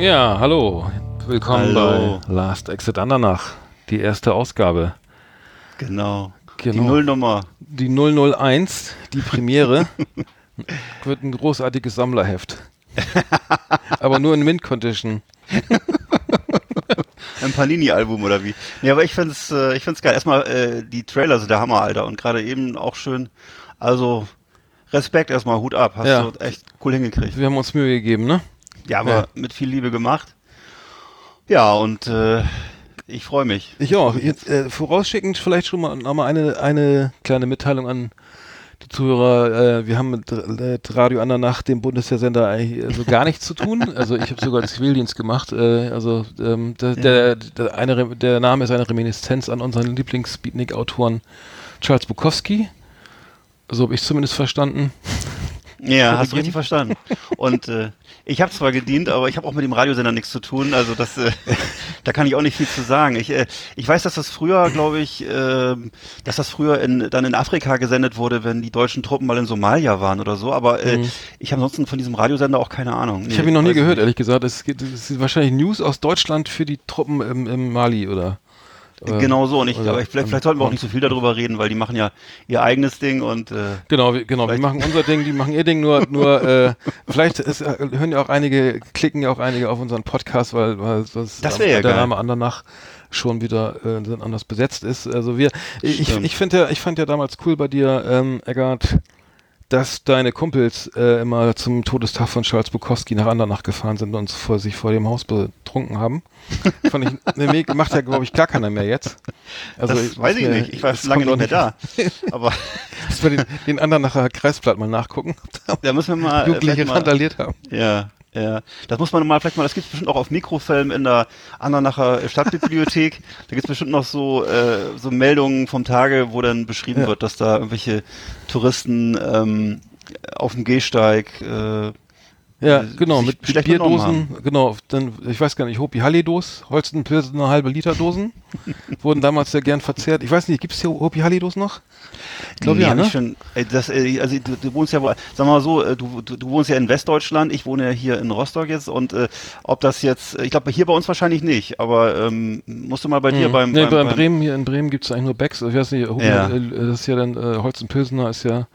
Ja, hallo. Willkommen Hallo. bei Last Exit Andernach. Die erste Ausgabe. Genau. Genau. Die Nullnummer. Die 001, die Premiere, wird ein großartiges Sammlerheft. Aber nur in Mint Condition. Ein Panini-Album oder wie? Nee, aber ich find's, äh, ich find's geil. Erstmal, äh, die Trailer sind der Hammer, Alter. Und gerade eben auch schön. Also, Respekt erstmal, Hut ab. Hast Ja. du echt cool hingekriegt. Wir haben uns Mühe gegeben, ne? Ja, aber Ja. mit viel Liebe gemacht. Ja, und äh, ich freue mich. Ich auch. Jetzt, äh, vorausschickend vielleicht schon mal nochmal eine, eine kleine Mitteilung an die Zuhörer. Äh, wir haben mit äh, Radio Andernach, dem Bundeswehrsender, eigentlich äh, so gar nichts zu tun. Also ich habe sogar Zivildienst gemacht. Äh, also ähm, der, der, der, eine, der Name ist eine Reminiszenz an unseren Lieblings-Beatnik-Autoren Charles Bukowski. So habe ich zumindest verstanden. Ja, hast du richtig verstanden. Und äh, ich habe zwar gedient, aber ich habe auch mit dem Radiosender nichts zu tun. Also das, äh, da kann ich auch nicht viel zu sagen. Ich, äh, ich weiß, dass das früher, glaube ich, äh, dass das früher in, dann in Afrika gesendet wurde, wenn die deutschen Truppen mal in Somalia waren oder so. Aber äh, ich habe ansonsten von diesem Radiosender auch keine Ahnung. Mhm. Ich habe ihn noch nie gehört, nicht. ehrlich gesagt. Es, geht, es ist wahrscheinlich News aus Deutschland für die Truppen im, im Mali, oder? Äh, Genau so. Und ich, oder aber ich, vielleicht, vielleicht sollten wir auch nicht so viel darüber reden, weil die machen ja ihr eigenes Ding und äh, Genau, wir, genau. Wir machen unser Ding, die machen ihr Ding. Nur, nur äh, vielleicht ist, äh, hören ja auch einige, klicken ja auch einige auf unseren Podcast, weil, weil sonst Das ja der. Name Andernach schon wieder äh, anders besetzt ist. Also wir, ich, Stimmt. ich finde ja, ich fand ja damals cool bei dir, ähm, Eggert, dass deine Kumpels äh, immer zum Todestag von Charles Bukowski nach Andernach gefahren sind und vor, sich vor dem Haus betrunken haben. Fand ich, ne, nee, macht ja, glaube ich, gar keiner mehr jetzt. Also, das weiß ich mir- nicht. Ich war lange nicht mehr da. Aber Dass wir den, den Andernacher Kreisblatt mal nachgucken, da müssen wir mal, Jugendliche randaliert haben. Ja, ja. Das muss man mal, vielleicht mal, das gibt bestimmt auch auf Mikrofilm in der Andernacher Stadtbibliothek. da gibt es bestimmt noch so, äh, so Meldungen vom Tage, wo dann beschrieben Ja. wird, dass da irgendwelche Touristen ähm, auf dem Gehsteig äh, Ja, äh, genau, mit Bierdosen, genau, dann, ich weiß gar nicht, Hopi Hallidos, Holstenpilsen, eine halbe Liter Dosen, wurden damals sehr gern verzehrt. Ich weiß nicht, gibt's hier Hopi Hallidos noch? Ich glaube Nee, ja, ne? schon, ey, das, ey, also du, du wohnst ja, sag mal so, äh, du, du, du wohnst ja in Westdeutschland, ich wohne ja hier in Rostock jetzt und äh, ob das jetzt, ich glaube hier bei uns wahrscheinlich nicht, aber ähm, musst du mal bei dir Mhm. beim, nee, beim, bei beim Bremen, hier in Bremen gibt's eigentlich nur Becks. Ich weiß nicht, Hopi, Ja. äh, das ist ja dann, äh, Holstenpilsener ist ja,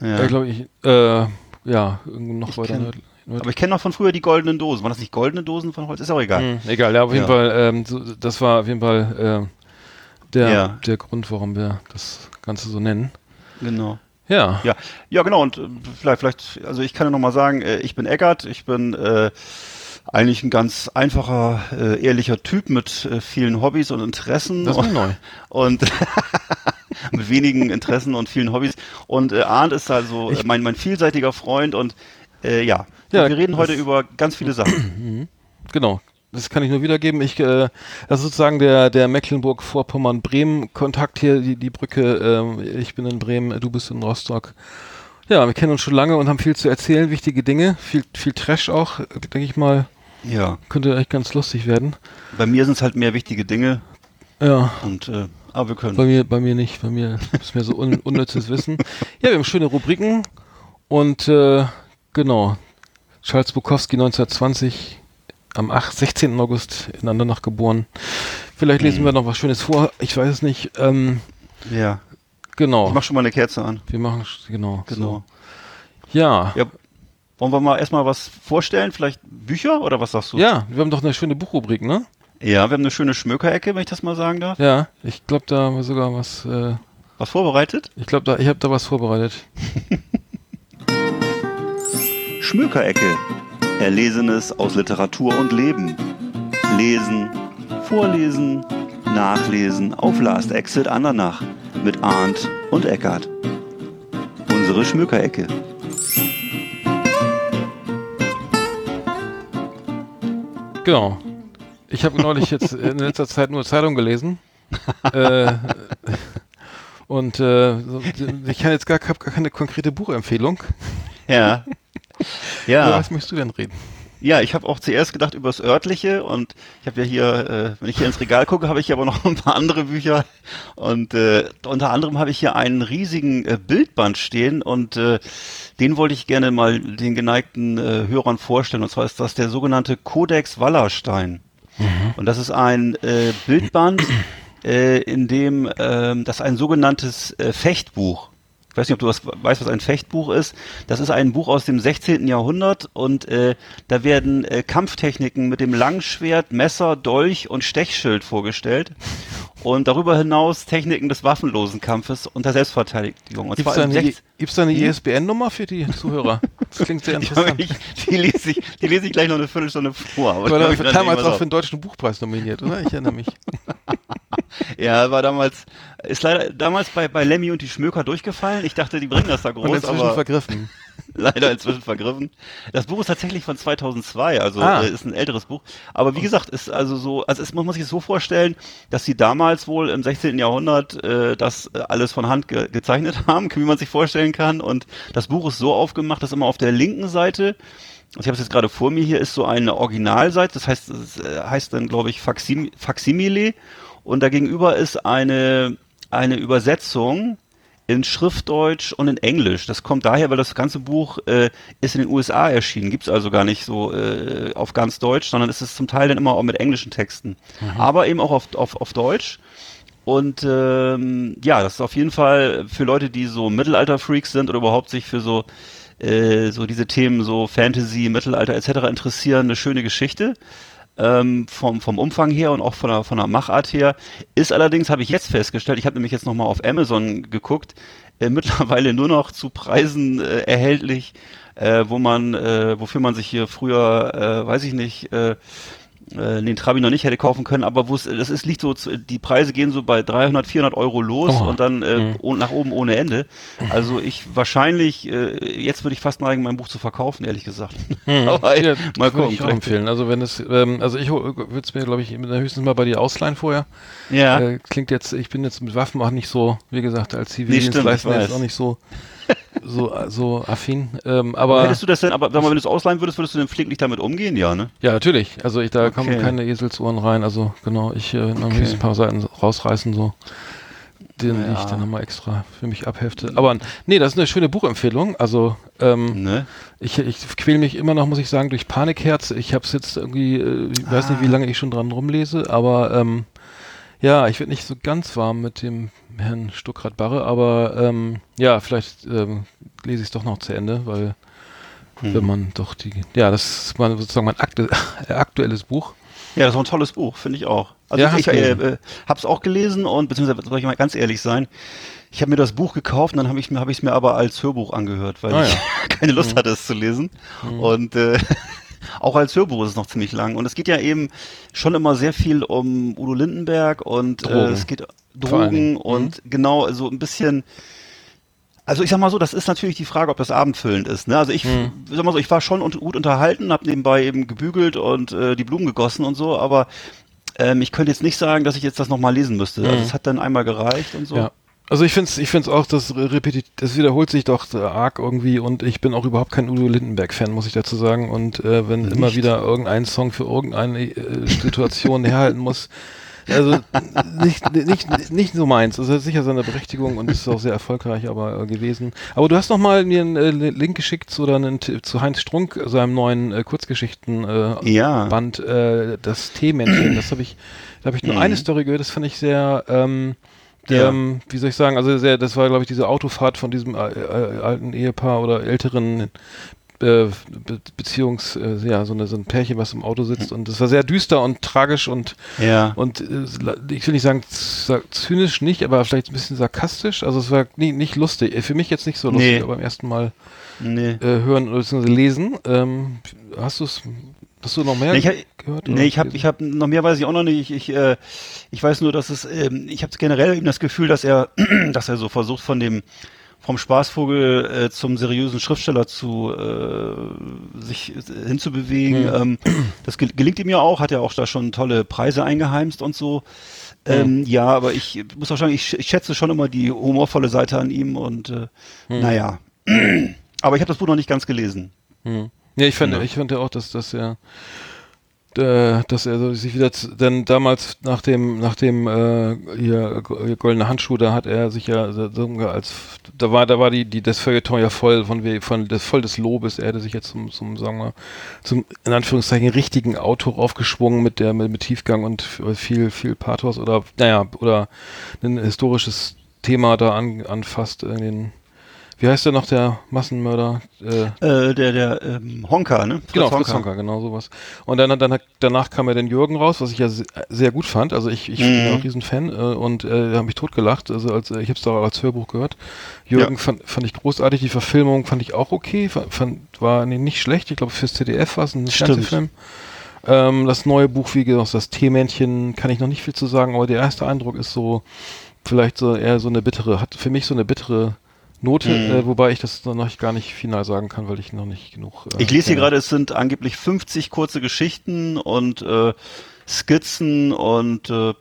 ja. äh, glaube ich, äh, ja, noch Ich weiter kenn-. Aber ich kenne noch von früher die goldenen Dosen. Waren das nicht goldene Dosen von Holz? Ist auch egal. Mhm, egal, ja, auf jeden Ja. Fall, ähm, so, das war auf jeden Fall äh, der, Ja. der Grund, warum wir das Ganze so nennen. Genau. Ja. Ja, ja, genau. Und äh, vielleicht, vielleicht, also ich kann ja noch mal sagen, äh, ich bin Eckart. Ich bin äh, eigentlich ein ganz einfacher, äh, ehrlicher Typ mit äh, vielen Hobbys und Interessen. Das ist und, neu. und mit wenigen Interessen und vielen Hobbys. Und äh, Arndt ist also äh, mein, mein vielseitiger Freund und äh, ja, Ja, wir reden heute über ganz viele Sachen. Genau. Das kann ich nur wiedergeben. Ich, äh, das ist sozusagen der, der Mecklenburg-Vorpommern-Bremen-Kontakt hier, die, die Brücke. Ähm, ich bin in Bremen, du bist in Rostock. Ja, wir kennen uns schon lange und haben viel zu erzählen, wichtige Dinge, viel, viel Trash auch, denke ich mal. Ja, Könnte echt ganz lustig werden. bei mir sind es halt mehr wichtige Dinge Ja, und äh, aber wir können. bei mir, bei mir nicht. Bei mir ist mir so un, unnützes Wissen. Ja, wir haben schöne Rubriken und äh, genau. Charles Bukowski 1920 am 8, 16. August in Andernach geboren. Vielleicht lesen Mhm. wir noch was Schönes vor. Ich weiß es nicht. Ähm, Ja, genau. ich mach schon mal eine Kerze an. wir machen genau. Genau. So. Ja. Ja, wollen wir mal erstmal was vorstellen? Vielleicht Bücher oder was sagst du? Ja, wir haben doch eine schöne Buchrubrik, ne? Ja, wir haben eine schöne Schmökerecke, wenn ich das mal sagen darf. Ja. Ich glaube, da haben wir sogar was. Äh, Was vorbereitet? ich glaube, da, ich habe da was vorbereitet. Schmökerecke. Erlesenes aus Literatur und Leben. Lesen, vorlesen, nachlesen auf Last Exit Andernach mit Arndt und Eckart. Unsere Schmökerecke. Genau. Ich habe neulich jetzt in letzter Zeit nur Zeitung gelesen. äh, und äh, ich habe jetzt gar, hab gar keine konkrete Buchempfehlung. Ja. Über Ja. was möchtest du denn reden? Ja, ich habe auch zuerst gedacht über das örtliche und ich habe ja hier, äh, wenn ich hier ins Regal gucke, habe ich hier aber noch ein paar andere Bücher und äh, unter anderem habe ich hier einen riesigen äh, Bildband stehen und äh, den wollte ich gerne mal den geneigten äh, Hörern vorstellen und zwar ist das der sogenannte Codex Wallerstein mhm. und das ist ein äh, Bildband, äh, in dem äh, das ein sogenanntes äh, Fechtbuch weiß nicht, ob du was, weißt, was ein Fechtbuch ist. Das ist ein Buch aus dem 16. Jahrhundert und äh, da werden äh, Kampftechniken mit dem Langschwert, Messer, Dolch und Stechschild vorgestellt. Und darüber hinaus Techniken des waffenlosen Kampfes und der Selbstverteidigung. Gibt es da eine, gibt's da eine ISBN-Nummer für die Zuhörer? Das klingt sehr interessant. ich, die, lese ich, die lese ich gleich noch eine Viertelstunde vor. Aber war damals auch für den Deutschen Buchpreis nominiert, oder? Ich erinnere mich. ja, war damals, ist leider damals bei, bei Lemmy und die Schmöker durchgefallen. Ich dachte, die bringen das da groß. Und inzwischen aber vergriffen. leider inzwischen vergriffen. Das Buch ist tatsächlich von 2002, also ah. äh, ist ein älteres Buch. Aber wie gesagt, ist also so, also es, man muss sich es so vorstellen, dass sie damals wohl im 16. Jahrhundert äh, das alles von Hand ge gezeichnet haben, wie man sich vorstellen kann. Und das Buch ist so aufgemacht, dass immer auf der linken Seite ich habe es jetzt gerade vor mir, hier ist so eine Originalseite, das heißt, das äh, heißt dann, glaube ich, Faxim Faximile und dagegenüber ist eine, eine Übersetzung in Schriftdeutsch und in Englisch. Das kommt daher, weil das ganze Buch äh, ist in den USA erschienen, gibt's also gar nicht so äh, auf ganz Deutsch, sondern es ist zum Teil dann immer auch mit englischen Texten, mhm. aber eben auch auf, auf, auf Deutsch. Und ähm, ja, das ist auf jeden Fall für Leute, die so Mittelalter-Freaks sind oder überhaupt sich für so äh, so diese Themen so Fantasy, Mittelalter etc. interessieren, eine schöne Geschichte ähm, vom, vom Umfang her und auch von der, von der Machart her. Ist allerdings, habe ich jetzt festgestellt, ich habe nämlich jetzt nochmal auf Amazon geguckt, äh, mittlerweile nur noch zu Preisen äh, erhältlich, äh, wo man, äh, wofür man sich hier früher, äh, weiß ich nicht, äh, äh, den Trabi noch nicht hätte kaufen können, aber wo es, das ist, liegt so, die Preise gehen so bei 300, 400 Euro los oh. und dann äh, mhm. nach oben ohne Ende. Also ich wahrscheinlich, äh, jetzt würde ich fast neigen, mein Buch zu verkaufen, ehrlich gesagt. Mhm. aber ja, mal gucken. Ich auch empfehlen. Also wenn es, ähm, also ich würde es mir, glaube ich, höchstens mal bei dir ausleihen vorher. Ja. Äh, klingt jetzt, ich bin jetzt mit Waffen auch nicht so, wie gesagt, als Zivildienstleister nee, jetzt auch nicht so so, so affin. Ähm, aber hättest du das denn, aber sag mal, wenn du es ausleihen würdest, würdest du denn nicht damit umgehen, ja, ne? Ja, natürlich. Also ich, da okay. kommen keine Eselsohren rein. Also genau, ich äh, okay. ein paar Seiten rausreißen, so den ja. ich dann nochmal extra für mich abhefte. Aber nee, das ist eine schöne Buchempfehlung. Also ähm, ne? ich, ich quäle mich immer noch, muss ich sagen, durch Panikherz. Ich habe es jetzt irgendwie, äh, ich ah. weiß nicht, wie ah. lange ich schon dran rumlese, aber ähm, ja, ich werde nicht so ganz warm mit dem Herrn Stuckrad-Barre, aber ähm, ja, vielleicht ähm, lese ich es doch noch zu Ende, weil hm. wenn man doch die, ja, das ist mal sozusagen mein aktu aktuelles Buch. Ja, das ist ein tolles Buch, finde ich auch. Also ja, ich, äh, äh, habe es auch gelesen und beziehungsweise soll ich mal ganz ehrlich sein, ich habe mir das Buch gekauft und dann habe ich mir habe ich es mir aber als Hörbuch angehört, weil ah, ich ja. keine Lust mhm. hatte es zu lesen mhm. und äh, auch als Hörbuch ist es noch ziemlich lang. Und es geht ja eben schon immer sehr viel um Udo Lindenberg und äh, es geht Drogen und mhm. genau so ein bisschen. Also ich sag mal so, das ist natürlich die Frage, ob das abendfüllend ist. Ne? Also ich mhm. sag mal so, ich war schon un gut unterhalten, habe nebenbei eben gebügelt und äh, die Blumen gegossen und so, aber ähm, ich könnte jetzt nicht sagen, dass ich jetzt das nochmal lesen müsste. Also mhm. Also es hat dann einmal gereicht und so. Ja. Also ich finde es ich find's auch, das repetit, das wiederholt sich doch arg irgendwie und ich bin auch überhaupt kein Udo Lindenberg-Fan, muss ich dazu sagen. Und äh, wenn Nicht. immer wieder irgendein Song für irgendeine äh, Situation herhalten muss, also nicht, nicht, nicht so meins. Das hat sicher seine Berechtigung und ist auch sehr erfolgreich aber äh, gewesen. Aber du hast noch mal mir einen äh, Link geschickt zu, einen, zu Heinz Strunk, seinem neuen äh, Kurzgeschichten-Band, äh, ja. Äh, das T-Männchen. Das habe ich, da habe ich nur mhm. eine Story gehört, das fand ich sehr ähm, ja. ähm, wie soll ich sagen, also sehr, das war, glaube ich, diese Autofahrt von diesem äh, äh, alten Ehepaar oder älteren Be Beziehungs, äh, ja, so, eine, so ein Pärchen, was im Auto sitzt und es war sehr düster und tragisch und, ja. und äh, ich will nicht sagen zynisch nicht, aber vielleicht ein bisschen sarkastisch, also es war nie, nicht lustig, für mich jetzt nicht so lustig, nee. aber beim ersten Mal nee. äh, hören oder lesen. Ähm, hast du es Hast du noch mehr nee, ich, gehört? Nee, ich habe ich hab, noch mehr weiß ich auch noch nicht. Ich, ich, äh, ich weiß nur, dass es, ähm, ich habe generell eben das Gefühl, dass er, dass er so versucht von dem vom Spaßvogel äh, zum seriösen Schriftsteller zu äh, sich hinzubewegen. Mhm. Ähm, das gelingt ihm ja auch, hat er auch da schon tolle Preise eingeheimst und so. Ähm, mhm. Ja, aber ich muss auch sagen, ich, ich schätze schon immer die humorvolle Seite an ihm und äh, mhm. naja. aber ich habe das Buch noch nicht ganz gelesen. Mhm. Ja, ich fand, Ja. ich fand ja auch, dass, dass er, äh, dass er sich wieder, denn damals nach dem, nach dem äh, hier, hier goldene Handschuh, da hat er sich ja als, da war, da war die, die das Feuilleton ja voll von, von das voll des Lobes. Er hätte sich jetzt zum, zum, sagen wir, zum in Anführungszeichen richtigen Auto aufgeschwungen mit der mit, mit Tiefgang und f- viel, viel Pathos oder, naja, oder ein historisches Thema da an, anfasst in den, wie heißt der noch, der Massenmörder? Äh, Äh, der, der ähm, Honka, ne? Fritz Genau, Fritz Honka, genau sowas. Und dann, dann danach kam ja den Jürgen raus, was ich ja se- sehr gut fand. Also ich, ich bin Mhm. ja auch Riesenfan äh, und äh, habe mich totgelacht. Also als äh, ich habe es auch als Hörbuch gehört. Jürgen Ja. fand, fand ich großartig. Die Verfilmung fand ich auch okay. Fand, war nee, nicht schlecht. Ich glaube fürs ZDF war es ein. Fernsehfilm. Ähm, das neue Buch, wie gesagt, das Teemännchen, kann ich noch nicht viel zu sagen, aber der erste Eindruck ist so, vielleicht so eher so eine bittere, hat für mich so eine bittere Note, Mhm. äh, wobei ich das noch gar nicht final sagen kann, weil ich noch nicht genug. Äh, Ich lese hier gerade, es sind angeblich 50 kurze Geschichten und äh, Skizzen und äh,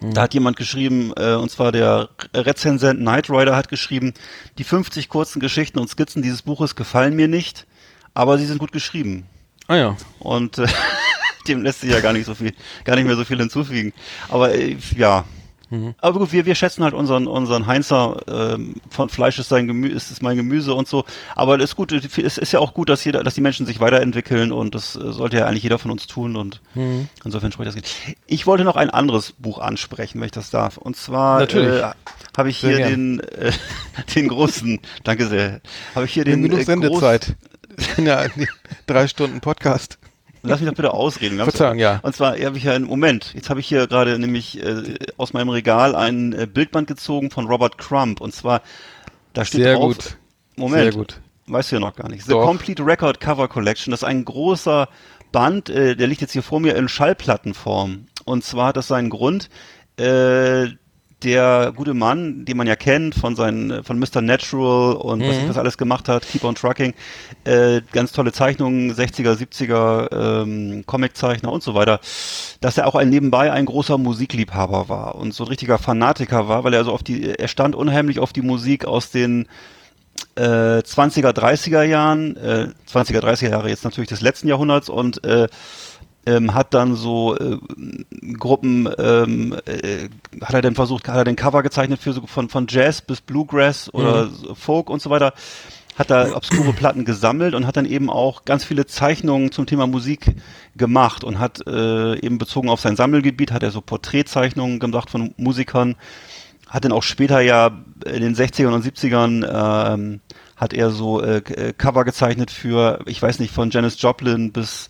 Mhm. da hat jemand geschrieben, äh, und zwar der Rezensent Knight Rider hat geschrieben, die 50 kurzen Geschichten und Skizzen dieses Buches gefallen mir nicht, aber sie sind gut geschrieben. Ah ja. Und äh, dem lässt sich ja gar nicht so viel, gar nicht mehr so viel hinzufügen. Aber äh, ja. Mhm. Aber gut, wir, wir schätzen halt unseren, unseren Heinzer, ähm, von Fleisch ist sein Gemüse, ist, ist mein Gemüse und so. Aber es ist gut, es ist ja auch gut, dass jeder, dass die Menschen sich weiterentwickeln und das äh, sollte ja eigentlich jeder von uns tun und Mhm. insofern spricht das geht. Ich wollte noch ein anderes Buch ansprechen, wenn ich das darf. Und zwar Natürlich. äh, habe ich hier den, äh, den großen, danke sehr, habe ich hier den genug äh, Sendezeit. ja, drei Stunden Podcast. Lass mich doch bitte ausreden. Verzeihung, ja. Und zwar habe ich ja einen Moment. Jetzt habe ich hier gerade nämlich äh, aus meinem Regal ein äh, Bildband gezogen von Robert Crump. Und zwar da steht Sehr drauf. gut. Moment. Sehr gut. Weißt du ja noch gar nicht. The Doch. Complete Record Cover Collection. Das ist ein großer Band. Äh, der liegt jetzt hier vor mir in Schallplattenform. Und zwar hat das seinen Grund. Äh, der gute Mann, den man ja kennt von seinen, von Mr. Natural und was Mhm. ich das alles gemacht hat, Keep on Trucking, äh, ganz tolle Zeichnungen, 60er, 70er, ähm, Comiczeichner und so weiter, dass er auch ein nebenbei ein großer Musikliebhaber war und so ein richtiger Fanatiker war, weil er so auf die, er stand unheimlich auf die Musik aus den äh, 20er, 30er Jahren, äh, 20er, 30er Jahre jetzt natürlich des letzten Jahrhunderts und äh, ähm, hat dann so äh, Gruppen, ähm, äh, hat er dann versucht, hat er den Cover gezeichnet für so von, von Jazz bis Bluegrass oder so Folk und so weiter, hat da obskure Platten gesammelt und hat dann eben auch ganz viele Zeichnungen zum Thema Musik gemacht und hat äh, eben bezogen auf sein Sammelgebiet, hat er so Porträtzeichnungen gemacht von Musikern, hat dann auch später ja in den 60ern und 70ern ähm, hat er so äh, Cover gezeichnet für, ich weiß nicht, von Janis Joplin bis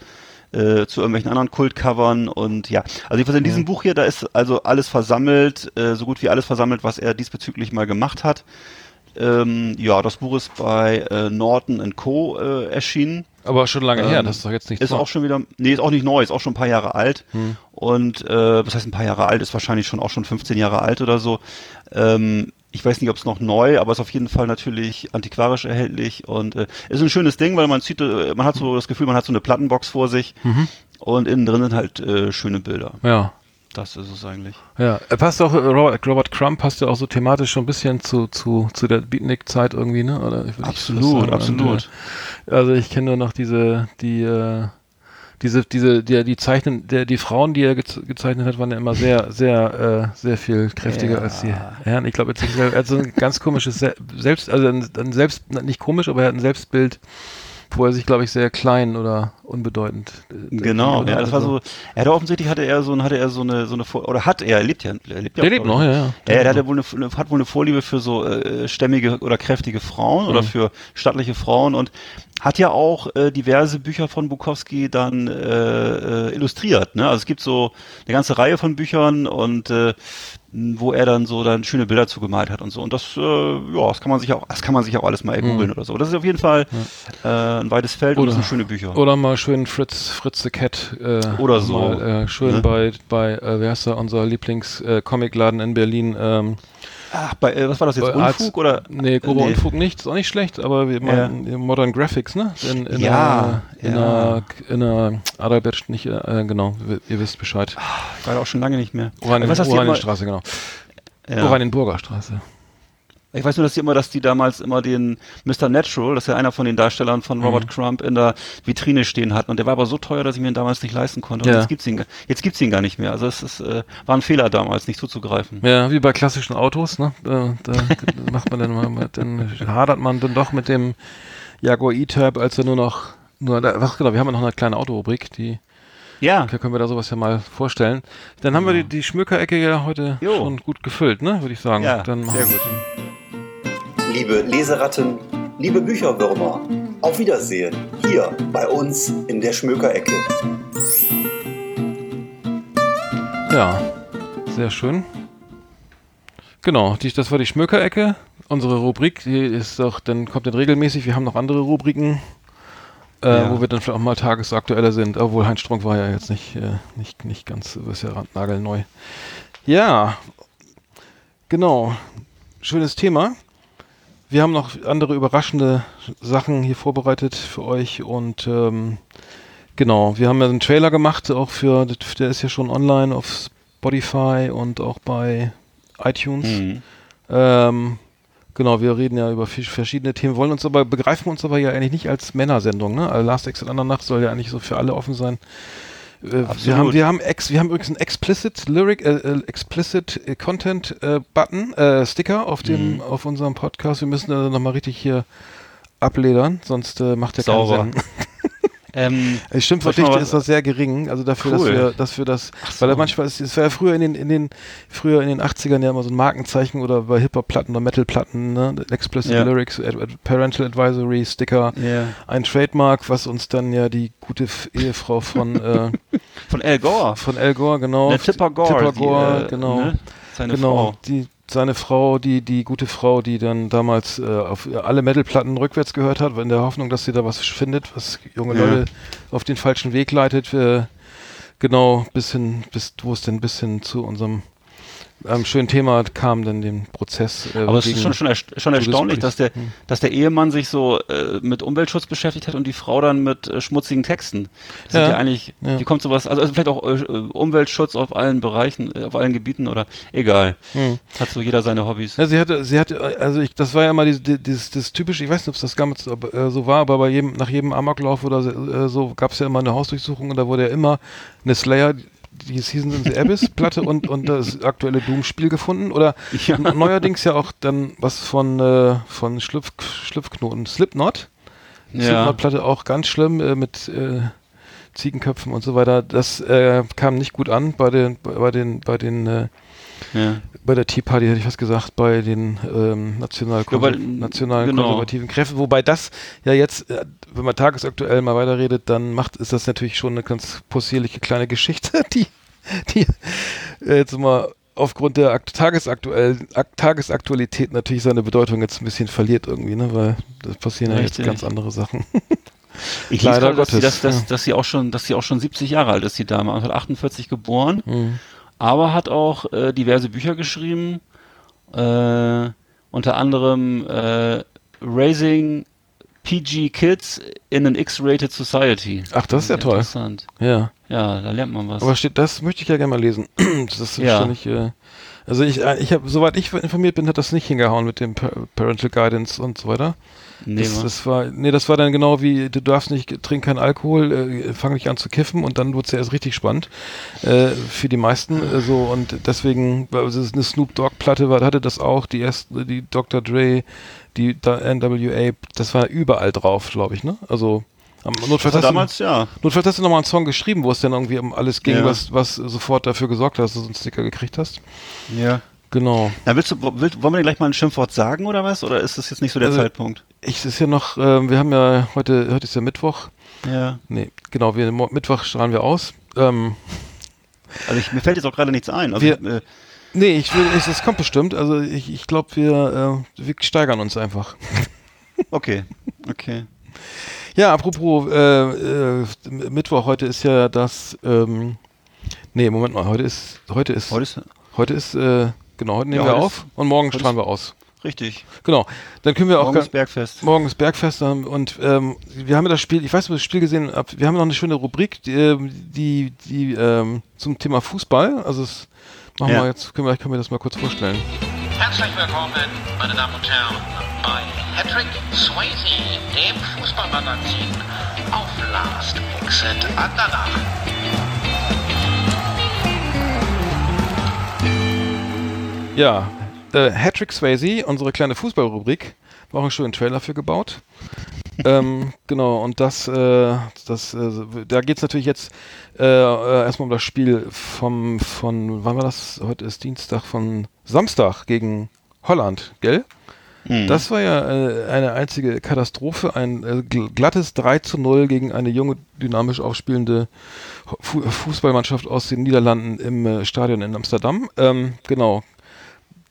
äh, zu irgendwelchen anderen Kultcovern und ja, also jedenfalls in diesem Buch hier, da ist also alles versammelt, äh, so gut wie alles versammelt, was er diesbezüglich mal gemacht hat. Ähm, ja, das Buch ist bei äh, Norton Co. Äh, erschienen. Aber schon lange her, Ähm, das ist doch jetzt nicht Ist auch schon wieder, nee, ist auch nicht neu, ist auch schon ein paar Jahre alt. Hm. Und äh, was heißt ein paar Jahre alt, ist wahrscheinlich schon auch schon 15 Jahre alt oder so. Ähm, ich weiß nicht, ob es noch neu, aber ist auf jeden Fall natürlich antiquarisch erhältlich und äh, ist ein schönes Ding, weil man sieht, äh, man hat so das Gefühl, man hat so eine Plattenbox vor sich Mhm. und innen drin sind halt äh, schöne Bilder. Ja. Das ist es eigentlich. Ja, er passt auch, äh, Robert, Robert Crumb passt ja auch so thematisch schon ein bisschen zu, zu, zu der Beatnik-Zeit irgendwie, ne? Oder Absolut, absolut. Äh, also ich kenne nur noch diese, die, äh, diese, diese, die, die Zeichnen, der, die Frauen, die er gez gezeichnet hat, waren ja immer sehr, sehr, äh, sehr viel kräftiger Ja. als die Herren. Ich glaube, er hat so ein ganz komisches Se Selbst, also ein, ein Selbst, nicht komisch, aber er hat ein Selbstbild, wo er sich, glaube ich, sehr klein oder unbedeutend. Genau, oder ja, das war also- so. Er hatte offensichtlich hatte er so, hatte er so eine, so eine, oder hat er, er lebt ja, er lebt ja auch, lebt noch, ja, ja. Ja, er hatte wohl eine, hat wohl eine Vorliebe für so äh, stämmige oder kräftige Frauen oder Mhm. für stattliche Frauen und hat ja auch äh, diverse Bücher von Bukowski dann äh, äh, illustriert. Ne? Also es gibt so eine ganze Reihe von Büchern und äh, wo er dann so dann schöne Bilder zugemalt hat und so. Und das, äh, ja, das kann man sich auch, das kann man sich auch alles mal googeln oder so. Das ist auf jeden Fall äh, ein weites Feld und Oder- das sind schöne Bücher. Oder mal schön Fritz, Fritz the Cat. Äh, Oder so, Mal, äh, schön ne? bei, bei äh, wer heißt da, unser Lieblings-Comicladen in Berlin. Ähm, Ach, bei, äh, was war das jetzt? bei Unfug oder? Nee, grober Nee. Unfug nicht, ist auch nicht schlecht, aber wir Ja. meinen Modern Graphics, ne? In, in Ja, einer, in ja. einer, in einer Adalbert, nicht, äh, genau, ihr, wisst Bescheid. Ich war da auch schon lange nicht mehr. Oranienstraße, genau. Ja. Oranienburger Straße. Ich weiß nur, dass die immer, dass die damals immer den Mr. Natural, das ist ja einer von den Darstellern von Robert mhm. Crump, in der Vitrine stehen hatten. Und der war aber so teuer, dass ich mir ihn damals nicht leisten konnte. Und ja. jetzt gibt's ihn, jetzt gibt's ihn gar nicht mehr. Also es ist, äh, war ein Fehler damals, nicht zuzugreifen. Ja, wie bei klassischen Autos, ne? Da, da macht man dann mal, dann hadert man dann doch mit dem Jaguar E-Type, als er nur noch, nur, was genau, wir haben ja noch eine kleine Autorubrik, die ja. Da können wir da sowas ja mal vorstellen. Dann haben ja. wir die, die Schmökerecke ja heute jo. schon gut gefüllt, ne? Würde ich sagen. Ja, Dann sehr gut. Liebe Leseratten, liebe Bücherwürmer, auf Wiedersehen hier bei uns in der Schmökerecke. Ja, sehr schön. Genau, die, das war die Schmökerecke. Unsere Rubrik, die ist doch, dann kommt dann regelmäßig. Wir haben noch andere Rubriken, äh, ja. wo wir dann vielleicht auch mal tagesaktueller sind. Obwohl Heinz Strunk war ja jetzt nicht, äh, nicht, nicht ganz, ist ja nagelneu. Ja, genau. Schönes Thema. Wir haben noch andere überraschende Sachen hier vorbereitet für euch und ähm, genau, wir haben ja einen Trailer gemacht, auch für, der ist ja schon online auf Spotify und auch bei iTunes. Mhm. Ähm, genau, wir reden ja über verschiedene Themen, wollen uns aber, begreifen uns aber ja eigentlich nicht als Männersendung, ne? Also Last Exit Nacht soll ja eigentlich so für alle offen sein. Äh, wir haben, wir haben, ex, wir haben übrigens einen explicit Lyric, äh, äh explicit Content äh, Button, äh, Sticker auf dem, mhm. auf unserem Podcast. Wir müssen da nochmal richtig hier abledern, sonst äh, macht der Sauber. keinen Sinn. Ähm, die Stimmverdichte ist das sehr gering, also dafür, cool. dass wir, dass wir das, so. weil manchmal ist, es war ja früher in den, in den, früher in den 80ern ja immer so ein Markenzeichen oder bei Hip-Hop-Platten oder Metal-Platten, ne, Explicit ja. Lyrics, Ad, Ad, Parental Advisory, Sticker, yeah. ein Trademark, was uns dann ja die gute Ehefrau von, äh, von Al Gore. Von Al Gore, genau. Ne, Tipper Gore. Tipper Gore, die, äh, genau. Ne? Seine genau, Frau. Die, seine Frau, die, die gute Frau, die dann damals äh, auf alle Metal-Platten rückwärts gehört hat, in der Hoffnung, dass sie da was findet, was junge ja. Leute auf den falschen Weg leitet. Äh, genau, bis hin, bis, wo es denn bis hin zu unserem ähm, schönen Thema kam dann den Prozess. Äh, Aber es ist schon, schon, erst schon erstaunlich, dass der, hm. dass der Ehemann sich so äh, mit Umweltschutz beschäftigt hat und die Frau dann mit äh, schmutzigen Texten. Das ja. ja eigentlich, ja. wie kommt sowas, also, also vielleicht auch äh, Umweltschutz auf allen Bereichen, äh, auf allen Gebieten oder egal. Hm. Hat so jeder seine Hobbys. Ja, sie hatte, sie hatte, also ich, das war ja mal dieses, dieses, dieses typische, ich weiß nicht, ob es das damals so war, aber bei jedem, nach jedem Amoklauf oder äh, so gab es ja immer eine Hausdurchsuchung und da wurde ja immer eine Slayer die Seasons in the Abyss Platte und, und das aktuelle Doom-Spiel gefunden. Oder ja. neuerdings ja auch dann was von, äh, von Schlüpf, Schlüpfknoten, Slipknot. Ja. Slipknot-Platte auch ganz schlimm äh, mit äh, Ziegenköpfen und so weiter. Das äh, kam nicht gut an bei den, bei den, bei den äh, ja. Bei der Tea Party hätte ich was gesagt, bei den ähm, national, ja, weil, national genau. konservativen Kräften, wobei das ja jetzt, äh, wenn man tagesaktuell mal weiterredet, dann macht, ist das natürlich schon eine ganz possierliche kleine Geschichte, die, die äh, jetzt mal aufgrund der Akt tagesaktuell, Akt Tagesaktualität natürlich seine Bedeutung jetzt ein bisschen verliert irgendwie, ne? Weil das passieren Richtig. ja jetzt ganz andere Sachen. Ich Leider gerade, dass, sie, dass, dass, dass, sie auch schon, dass sie auch schon 70 Jahre alt ist, die Dame, 1948 geboren. Mhm aber hat auch äh, diverse Bücher geschrieben, äh, unter anderem äh, Raising PG Kids in an X-Rated Society. Ach, das ist ja toll. Interessant. Ja. Ja, da lernt man was. Aber steht, das möchte ich ja gerne mal lesen. das ist ja. wahrscheinlich, äh, also ich, äh, ich habe, soweit ich informiert bin, hat das nicht hingehauen mit dem Parental Guidance und so weiter. Nee, das, das, war, nee, das war dann genau wie, du darfst nicht, trink keinen Alkohol, äh, fang nicht an zu kiffen und dann wurde es ja erst richtig spannend. Äh, für die meisten äh, so und deswegen, also eine Snoop Dogg Platte war, hatte das auch, die erste, die Dr. Dre, die NWA, das war überall drauf, glaube ich, ne? Also Notfalls hast, damals, du, ja. notfalls hast du nochmal einen Song geschrieben, wo es dann irgendwie um alles ging, ja. was, was sofort dafür gesorgt hat, dass du so einen Sticker gekriegt hast. Ja. Genau. Na, willst du, willst, wollen wir dir gleich mal ein Schimpfwort sagen oder was? Oder ist das jetzt nicht so der also, Zeitpunkt? Ich ist ja noch, äh, wir haben ja heute, heute ist ja Mittwoch. Ja. Nee, genau, wir, Mittwoch strahlen wir aus. Ähm, also ich, mir fällt jetzt auch gerade nichts ein. Also, wir, äh, nee, ich will, es, es kommt bestimmt. Also ich, ich glaube, wir, äh, wir steigern uns einfach. okay, okay. Ja, apropos äh, äh, Mittwoch, heute ist ja das, ähm, nee, Moment mal, heute ist, heute ist, heute ist, heute ist, äh, genau, heute nehmen ja, wir auf und morgen strahlen wir aus. Richtig. Genau. Dann können wir morgen auch. Morgen ist Bergfest. Morgen ist Bergfest und ähm, wir haben ja das Spiel, ich weiß nicht, ob ihr das Spiel gesehen habt, wir haben noch eine schöne Rubrik, die, ähm, die, die ähm, zum Thema Fußball. Also das machen ja. wir jetzt, können wir, können wir das mal kurz vorstellen. Herzlich willkommen, meine Damen und Herren, bei Patrick Swayze, dem Fußballmagazin auf Last Exit Andernach. Ja, äh, Hattrick Swayze, unsere kleine Fußballrubrik, war auch einen schönen Trailer für gebaut. ähm, genau, und das, äh, das, äh, da geht es natürlich jetzt äh, äh, erstmal um das Spiel vom, von, wann war das? Heute ist Dienstag, von Samstag gegen Holland, gell? Mhm. Das war ja äh, eine einzige Katastrophe, ein äh, gl- glattes 3 zu 0 gegen eine junge, dynamisch aufspielende Fu Fußballmannschaft aus den Niederlanden im äh, Stadion in Amsterdam. Ähm, genau.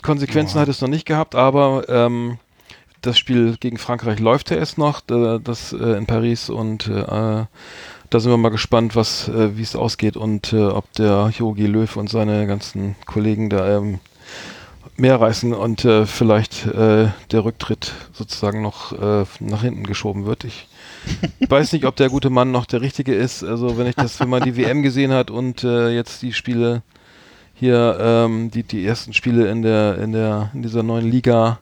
Konsequenzen hat es noch nicht gehabt, aber ähm, das Spiel gegen Frankreich läuft ja erst noch, das äh, in Paris und äh, da sind wir mal gespannt, was, äh, wie es ausgeht und ob der Jogi Löw und seine ganzen Kollegen da ähm, mehr reißen und äh, vielleicht äh, der Rücktritt sozusagen noch äh, nach hinten geschoben wird. Ich weiß nicht, ob der gute Mann noch der richtige ist. Also wenn ich das, wenn man die WM gesehen hat und äh, jetzt die Spiele hier, ähm, die, die ersten Spiele in der, in der, in dieser neuen Liga,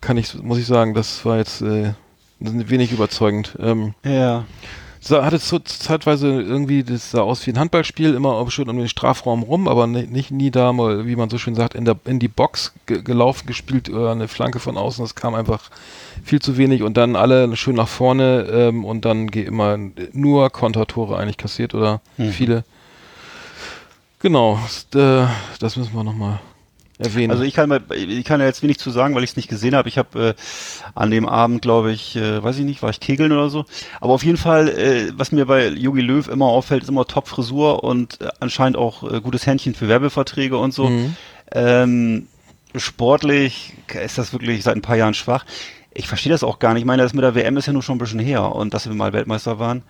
kann ich, muss ich sagen, das war jetzt äh, wenig überzeugend. Ähm, Ja. Sah, hatte so zeitweise irgendwie, das sah aus wie ein Handballspiel, immer schön um den Strafraum rum, aber ni- nicht nie da mal, wie man so schön sagt, in, der, in die Box ge gelaufen, gespielt oder eine Flanke von außen. Das kam einfach viel zu wenig und dann alle schön nach vorne ähm, und dann immer nur Kontertore eigentlich kassiert oder Mhm. viele. Genau, das, äh, das müssen wir nochmal erwähnen. Also ich kann, mal, ich kann ja jetzt wenig zu sagen, weil ich es nicht gesehen habe. Ich habe äh, an dem Abend, glaube ich, äh, weiß ich nicht, war ich kegeln oder so. Aber auf jeden Fall, äh, was mir bei Jogi Löw immer auffällt, ist immer Top-Frisur und äh, anscheinend auch äh, gutes Händchen für Werbeverträge und so. Mhm. Ähm, sportlich ist das wirklich seit ein paar Jahren schwach. Ich verstehe das auch gar nicht. Ich meine, das mit der WM ist ja nur schon ein bisschen her und dass wir mal Weltmeister waren.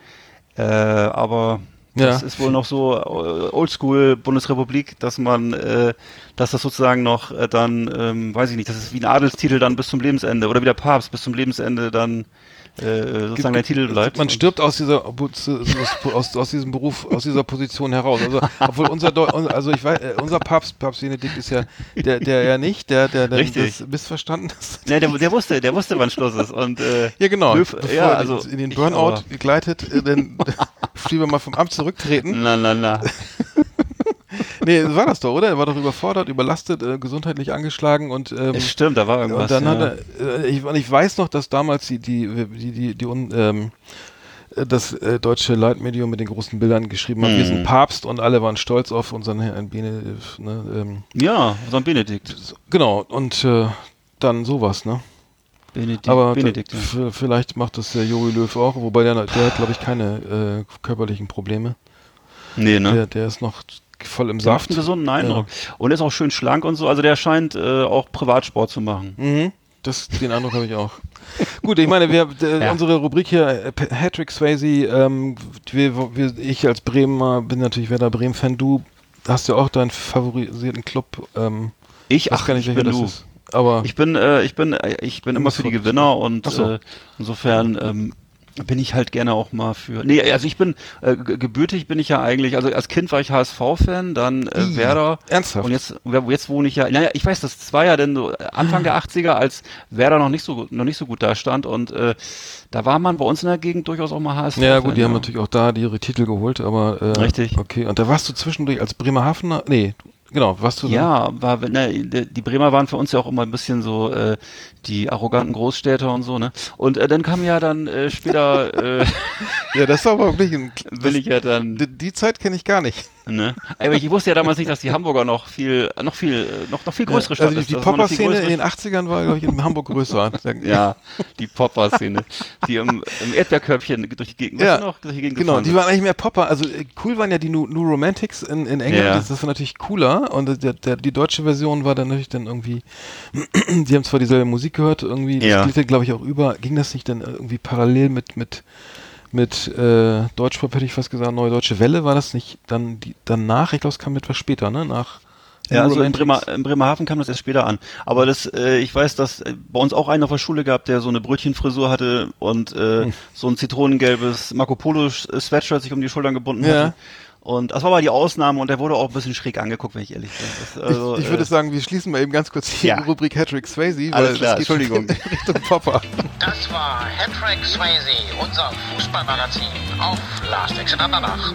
Äh, aber Ja. das ist wohl noch so äh, Oldschool Bundesrepublik, dass man, äh, dass das sozusagen noch äh, dann, ähm, weiß ich nicht, das ist wie ein Adelstitel dann bis zum Lebensende oder wie der Papst bis zum Lebensende dann äh, sozusagen der Titel bleibt. Man stirbt aus dieser aus, aus diesem Beruf, aus dieser Position heraus. Also obwohl unser Deu also ich weiß, äh, unser Papst, Papst Benedikt ist ja der, der ja nicht, der, der, der Richtig. das missverstanden ist. Ne, der, der wusste, der wusste, wann Schluss ist. Und äh, Ja, genau. Bevor ja, er also in den ich Burnout gleitet, äh, dann lieber mal vom Amt zurücktreten. Na, na, na. Nee, war das doch, oder? Er war doch überfordert, überlastet, äh, gesundheitlich angeschlagen und ähm, Es stimmt, da war irgendwas. Und dann ja. hat er, äh, ich, und ich weiß noch, dass damals die, die, die, die, die ähm, äh, das äh, deutsche Leitmedium mit den großen Bildern geschrieben hat, wir Mhm. sind Papst und alle waren stolz auf unseren Herrn Benedikt. Ne, ähm, ja, ein Benedikt. genau, und äh, dann sowas, ne? Benedikt, Aber Benedikt. ja. vielleicht macht das der Jogi Löw auch, wobei der, der hat, glaube ich, keine äh, körperlichen Probleme. Nee, ne? Der, der ist noch voll im Der macht Saft. einen gesunden Eindruck. Und ist auch schön schlank und so. Also der scheint äh, auch Privatsport zu machen. Mhm. Das, den Eindruck habe ich auch. Gut, ich meine, wir, äh, Ja. unsere Rubrik hier, äh, P- Hattrick Swayze, ähm, wir, wir, ich als Bremer bin natürlich Werder Bremen-Fan. Du hast ja auch deinen favorisierten Club. Ähm, Ich, ach, gar nicht, ich welcher bin das du. ist. Aber Ich bin, äh, ich bin, äh, ich bin immer für die Gewinner und so. äh, insofern ähm, bin ich halt gerne auch mal für. Nee, also ich bin äh, ge- gebürtig bin ich ja eigentlich. Also als Kind war ich HSV-Fan, dann äh, Ih, Werder. ernsthaft? Und jetzt, jetzt wohne ich ja. Naja, ich weiß, das war ja denn so Anfang der 80er, als Werder noch nicht so gut, noch nicht so gut da stand und äh, da war man bei uns in der Gegend durchaus auch mal HSV. ja, gut, die haben natürlich auch da die ihre Titel geholt, aber. Äh, Richtig. Okay, und da warst du zwischendurch als Bremerhavener. Nee, genau, warst du. Ja, war, ne, die Bremer waren für uns ja auch immer ein bisschen so äh, die arroganten Großstädter und so, ne? Und äh, dann kam ja dann äh, später, äh, Ja, das war aber wirklich ein. will ich ja dann, Die, die Zeit kenne ich gar nicht. Ne? Aber ich wusste ja damals nicht, dass die Hamburger noch viel, noch viel, noch, noch viel größere Stadt also die, die Popper-Szene in den 80ern war, glaube ich, in Hamburg größer. Ja, die Popper-Szene, die im, im Erdbeerkörbchen durch die Gegend, Ja, noch, durch die Gegend Genau, die waren eigentlich mehr Popper. Also äh, cool waren ja die New, New Romantics in, in England. Ja. Das, das war natürlich cooler. Und äh, der, der, die deutsche Version war dann natürlich dann irgendwie. die haben zwar dieselbe Musik gehört, irgendwie. Das Ja. gliedert, glaube ich, auch über. Ging das nicht dann irgendwie parallel mit mit mit äh, Deutschpop hätte ich fast gesagt, Neue Deutsche Welle war das nicht dann die, danach? Ich glaube, es kam etwas später, ne? Nach Ja, also in. Bremer, in Bremerhaven kam das erst später an. Aber das, äh, ich weiß, dass äh, bei uns auch einen auf der Schule gab, der so eine Brötchenfrisur hatte und äh, Hm. so ein zitronengelbes Marco Polo Sweatshirt sich um die Schultern gebunden Ja. hatte. Und das war aber die Ausnahme und der wurde auch ein bisschen schräg angeguckt, wenn ich ehrlich bin. Das, also, ich, ich würde äh, sagen, wir schließen mal eben ganz kurz die Ja. Rubrik Hattrick Swayze, Alles weil klar, das geht Entschuldigung. in Richtung Popper. Das war Hattrick Swayze, unser Fußballmagazin auf Last Exit Andernach.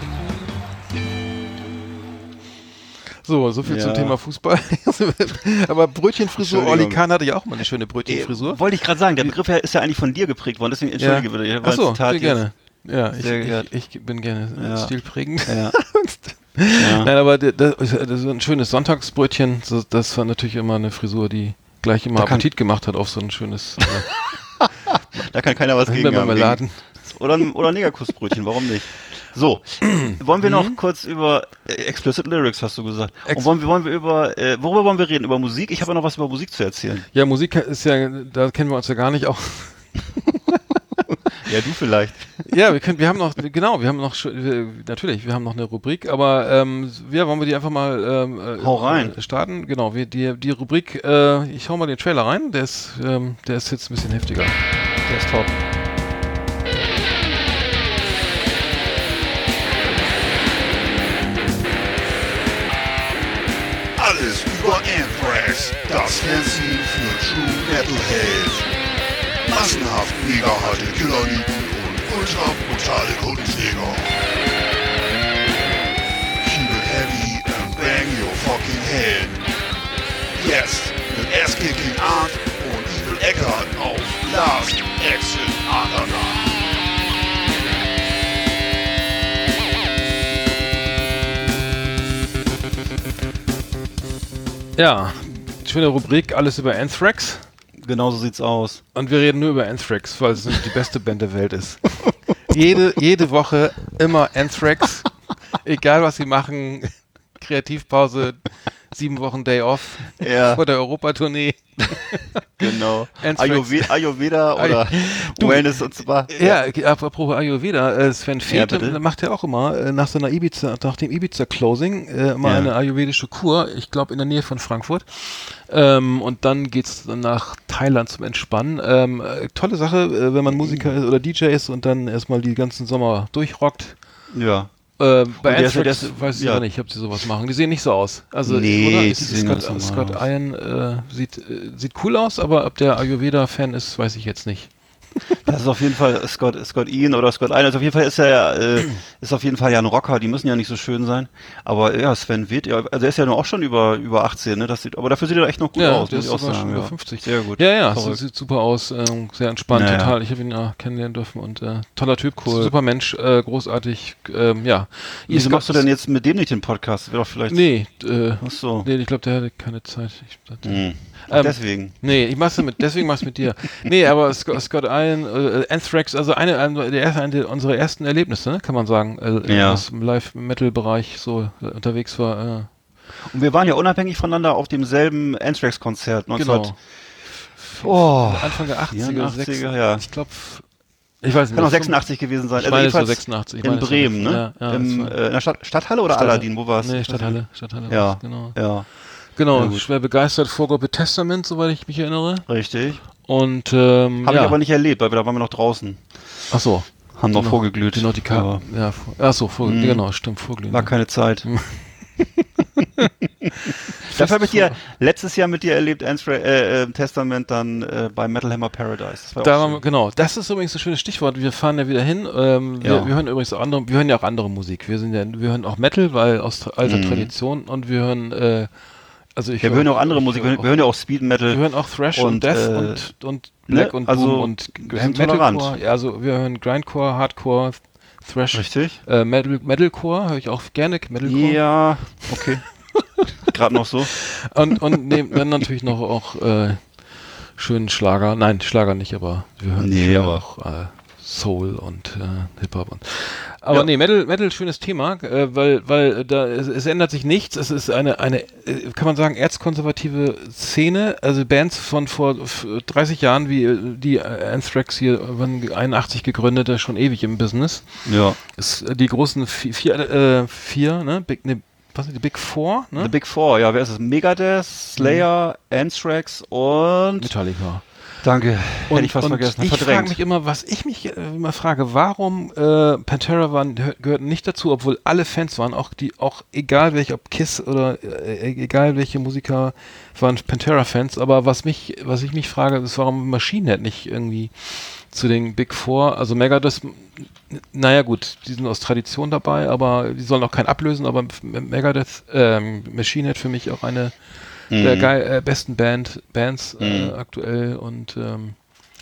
So, so viel zum Ja. Thema Fußball. Aber Brötchenfrisur. Oli Kahn hatte ja auch mal eine schöne äh, Brötchenfrisur. wollte ich gerade sagen, der Begriff ist ja eigentlich von dir geprägt worden, deswegen entschuldige bitte. ich habe ein Achso, sehr gerne. Ja, ich, ich, ich bin gerne Ja. stilprägend. Ja. ja. Nein, aber das, das ist ein schönes Sonntagsbrötchen, so, das war natürlich immer eine Frisur, die gleich immer Da Appetit gemacht hat auf so ein schönes äh, Da kann keiner was gegen haben. Oder, ein- oder ein Negerkussbrötchen, warum nicht? So, wollen wir noch kurz über äh, Explicit Lyrics, hast du gesagt. Ex- Und wollen wir, wollen wir über, äh, worüber wollen wir reden? Über Musik? Ich habe ja noch was über Musik zu erzählen. Ja, Musik ist ja, da kennen wir uns ja gar nicht auch. Ja, du vielleicht. Ja, wir können, wir haben noch, genau, wir haben noch, natürlich, wir haben noch eine Rubrik, aber ähm, ja, wollen wir die einfach mal ähm, äh, Hau rein. äh, starten? Genau, wir, die, die Rubrik, äh, ich hau mal den Trailer rein, der ist, ähm, der ist jetzt ein bisschen heftiger. Der ist top. Alles über Anthrax, das Fernsehen für True Metalhead. Massenhaft mega harte Killerlieben und ultra brutale Kundenjäger. Keep it heavy and bang your fucking head. Jetzt mit Ass-Kicking Art und Evil Eckart auf Last Exit Andernach. Ja, schöne Rubrik, alles über Anthrax. Genau so sieht's aus. Und wir reden nur über Anthrax, weil es die beste Band der Welt ist. jede, jede Woche immer Anthrax. Egal was sie machen. Kreativpause, sieben Wochen Day Off Ja. vor der Europatournee. Genau. Ayurveda, Ayurveda oder Du- Wellness und zwar. Ja, apropos Ayurveda, äh, Sven Feth bitte. macht ja auch immer äh, nach seiner Ibiza, nach dem Ibiza-Closing äh, immer Ja. eine ayurvedische Kur, ich glaube in der Nähe von Frankfurt. Ähm, und dann geht's dann nach Thailand zum Entspannen. Ähm, äh, tolle Sache, wenn man Musiker ist oder DJ ist und dann erstmal die ganzen Sommer durchrockt. Ja. Äh, bei Anthrax weiß ich ja. aber nicht, ob sie sowas machen. Die sehen nicht so aus. Also, Nee, Scott, normal Scott. Ian äh, sieht, äh, sieht cool aus, aber ob der Ayurveda-Fan ist, weiß ich jetzt nicht. Das ist auf jeden Fall Scott, Scott Ian oder Scott Ian. Also auf jeden Fall ist er ja, äh, ist auf jeden Fall ja ein Rocker. Die müssen ja nicht so schön sein. Aber ja, Sven Witt, ja, also er ist ja nur auch schon über, über 18, ne? Das sieht, aber dafür sieht er echt noch gut aus, der muss ist ich auch sogar sagen. schon über ja. 50. Sehr gut. Ja, ja, es sieht super aus, ähm, sehr entspannt, Naja. total. Ich habe ihn ja kennenlernen dürfen und äh, toller Typ, super Mensch, äh, großartig, ähm, ja. Wieso machst du denn jetzt mit dem nicht den Podcast? Wäre doch vielleicht. Nee, äh, Ach so. nee, ich glaube, der hatte keine Zeit. Ich, dachte- Hm. Ähm, deswegen. Nee, ich mach's mit, deswegen mach's mit dir. Nee, aber Scott, Scott Ian, äh, Anthrax, also eine, eine, der erste, eine der- unserer ersten Erlebnisse, ne, kann man sagen, äh, Ja. im Live-Metal-Bereich so äh, unterwegs war. Äh, Und wir waren ja unabhängig voneinander auf demselben Anthrax-Konzert. 19 genau. Oh, Anfang der 80er, 84er, sechs- ja. Ich glaube, ich weiß nicht. kann auch das- 86 gewesen sein. Ich meine, es war jedenfalls 86. Ich in meine, Bremen, 86. ne? Ja, ja, Im, äh, in der Stadt, Stadthalle oder Stadthalle. Aladdin? Wo war es? Nee, Stadthalle. Stadthalle Ja. war's, genau. Ja, Genau, Ja, schwer begeistert, Vorgruppe Testament, soweit ich mich erinnere. richtig. Und, ähm, Habe ja. ich aber nicht erlebt, weil wir, da waren wir noch draußen. Ach so. Haben noch Genau. vorgeglüht. Die Nautica. Aber Ja, vor, ach so, vor, Mhm. genau, stimmt, vorglühen. war keine Zeit. Dafür habe ich dir letztes Jahr mit dir erlebt, äh, äh, Testament dann äh, bei Metal Hammer Paradise. Das Da waren wir, genau, das ist übrigens ein schönes Stichwort. Wir fahren ja wieder hin. Ähm, wir, Ja. wir hören übrigens auch andere, wir hören ja auch andere Musik. Wir sind ja, wir hören auch Metal, weil aus alter Mhm. Tradition und wir hören, äh, also ich Ja, wir hören ja auch andere Musik. Wir höre hören, wir hören ja auch Speed Metal. Wir hören auch Thrash und, Und, Death äh, und, und Black ne? und Also, Boom und wir sind Metalcore. Ja, also wir hören Grindcore, Hardcore, Thrash, Richtig? äh, Metal, Metalcore höre ich auch gerne, Metalcore. Ja, okay. Gerade noch so. Und, und nehmen dann natürlich noch auch äh, schönen Schlager. Nein, Schlager nicht, aber wir hören, Nee, aber- auch äh, Soul und äh, Hip-Hop. Und, aber Ja. nee, Metal, Metal, schönes Thema, äh, weil, weil da es, es ändert sich nichts. Es ist eine, eine äh, kann man sagen, erzkonservative Szene. Also Bands von vor f- 30 Jahren, wie die äh, Anthrax hier, wann 81 gegründet, ist schon ewig im Business. Ja. Ist, äh, die großen vier, vier, äh, vier ne? Big, ne, was sind die Big Four, ne? The Big Four, ja, wer ist es? Megadeth, Slayer, Anthrax und Metallica. Danke. Und, Hätte ich fast vergessen. Ich frage mich immer, was ich mich äh, immer frage, warum äh, Pantera waren, hör- gehörten nicht dazu, obwohl alle Fans waren, auch die, auch egal welche, ob Kiss oder äh, egal welche Musiker waren Pantera-Fans, aber was mich, was ich mich frage, ist, warum Machine Head nicht irgendwie zu den Big Four, also Megadeth, naja gut, die sind aus Tradition dabei, aber die sollen auch keinen ablösen, aber Megadeth, ähm, Machine Head für mich auch eine der Mhm. geil, äh, besten Band, Bands äh, Mhm. aktuell und ähm,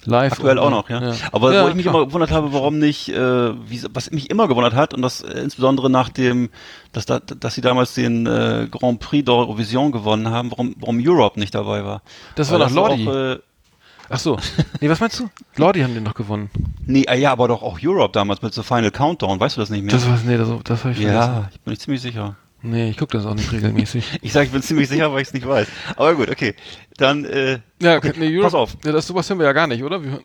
live. Aktuell und, auch noch, ja. Aber Ja, wo ich mich klar. immer gewundert habe, warum nicht, äh, wie, was mich immer gewundert hat, und das äh, insbesondere nach dem, dass, da, dass sie damals den äh, Grand Prix d'Eurovision gewonnen haben, warum, warum Europe nicht dabei war. Das Weil war doch Lordi. Auch, äh, Ach so. Nee, was meinst du? Lordi haben den noch gewonnen. nee, äh, ja, aber doch auch Europe damals mit so Final Countdown, weißt du das nicht mehr? Das war, nee, das, das habe ich vergessen. ja, ich bin nicht ziemlich sicher. Nee, ich gucke das auch nicht regelmäßig. Ich sage, ich bin ziemlich sicher, weil ich es nicht weiß. Aber gut, okay. Dann, äh, Ja, okay, nee, Europe, pass auf. Ja, das sowas hören wir ja gar nicht, oder? Wir,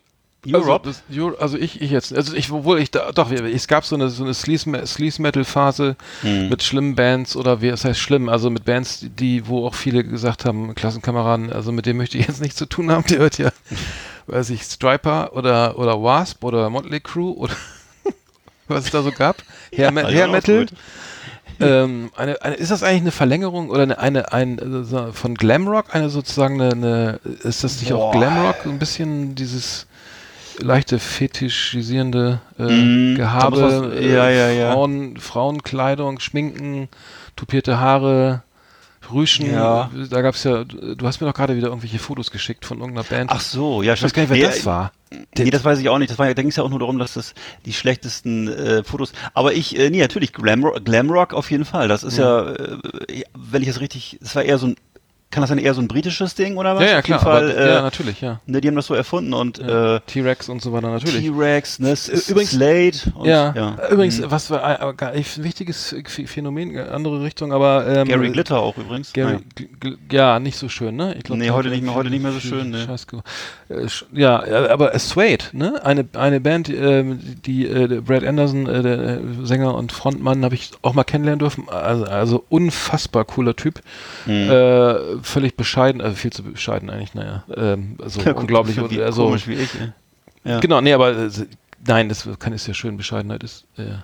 Europe? Also, das, also ich, ich jetzt, also ich, obwohl ich da, doch, es gab so eine, so eine Sleaze- Sleaze-Metal-Phase Hm. mit schlimmen Bands oder wie, es heißt schlimm, also mit Bands, die- wo auch viele gesagt haben, Klassenkameraden, also mit dem möchte ich jetzt nichts zu tun haben, der hört ja, weiß ich, Striper oder, oder Wasp oder Motley Crue oder was es da so gab. Hair, Me- Ja, Hair auch Metal. gut. Ähm, eine, eine, ist das eigentlich eine Verlängerung oder eine, eine ein, äh, so von Glamrock? Eine sozusagen eine, eine ist das nicht auch Boah. Glamrock? So ein bisschen dieses leichte fetischisierende äh, da Gehabe, was- äh, ja, ja, ja. Frauen, Frauenkleidung, Schminken, tupierte Haare, Rüschen. Ja. Da gab's ja, du hast mir doch gerade wieder irgendwelche Fotos geschickt von irgendeiner Band. Ach so, ja, ich weiß gar nicht, wer Nee, das war. Nee, das weiß ich auch nicht. Das war da ging es ja auch nur darum, dass das die schlechtesten äh, Fotos. Aber ich, äh, nee, natürlich, Glamrock, Glamrock auf jeden Fall. Das ist ja, äh, wenn ich es richtig, das war eher so ein, kann das dann eher so ein britisches Ding oder was? Ja, ja, Auf jeden klar, Fall, aber, äh, ja, natürlich, ja. ne, die haben das so erfunden und ja. äh, T-Rex und so weiter, natürlich. T-Rex, ne, Übrigens- Slade und ja. ja. übrigens, Mhm. was war äh, gar- ein wichtiges Ph- Phänomen, äh, andere Richtung, aber ähm, Gary Glitter auch übrigens. Gary, ja, nicht so schön, ne? Ich glaub, Nee, heute nicht mehr- heute nicht mehr so schön, ne. Scheiß äh, ja, äh, aber Suede, ne? Eine, eine Band, ähm, die äh, Brad Anderson, äh, der äh, Sänger und Frontmann, habe ich auch mal kennenlernen dürfen. Also, also unfassbar cooler Typ. Mhm. Völlig bescheiden, also viel zu bescheiden eigentlich, naja. Ähm, also Ja, unglaublich. so wie, also, komisch wie ich. ey. Ja. Genau, nee, aber äh, nein, das kann ist ja schön. Bescheidenheit ist äh, äh,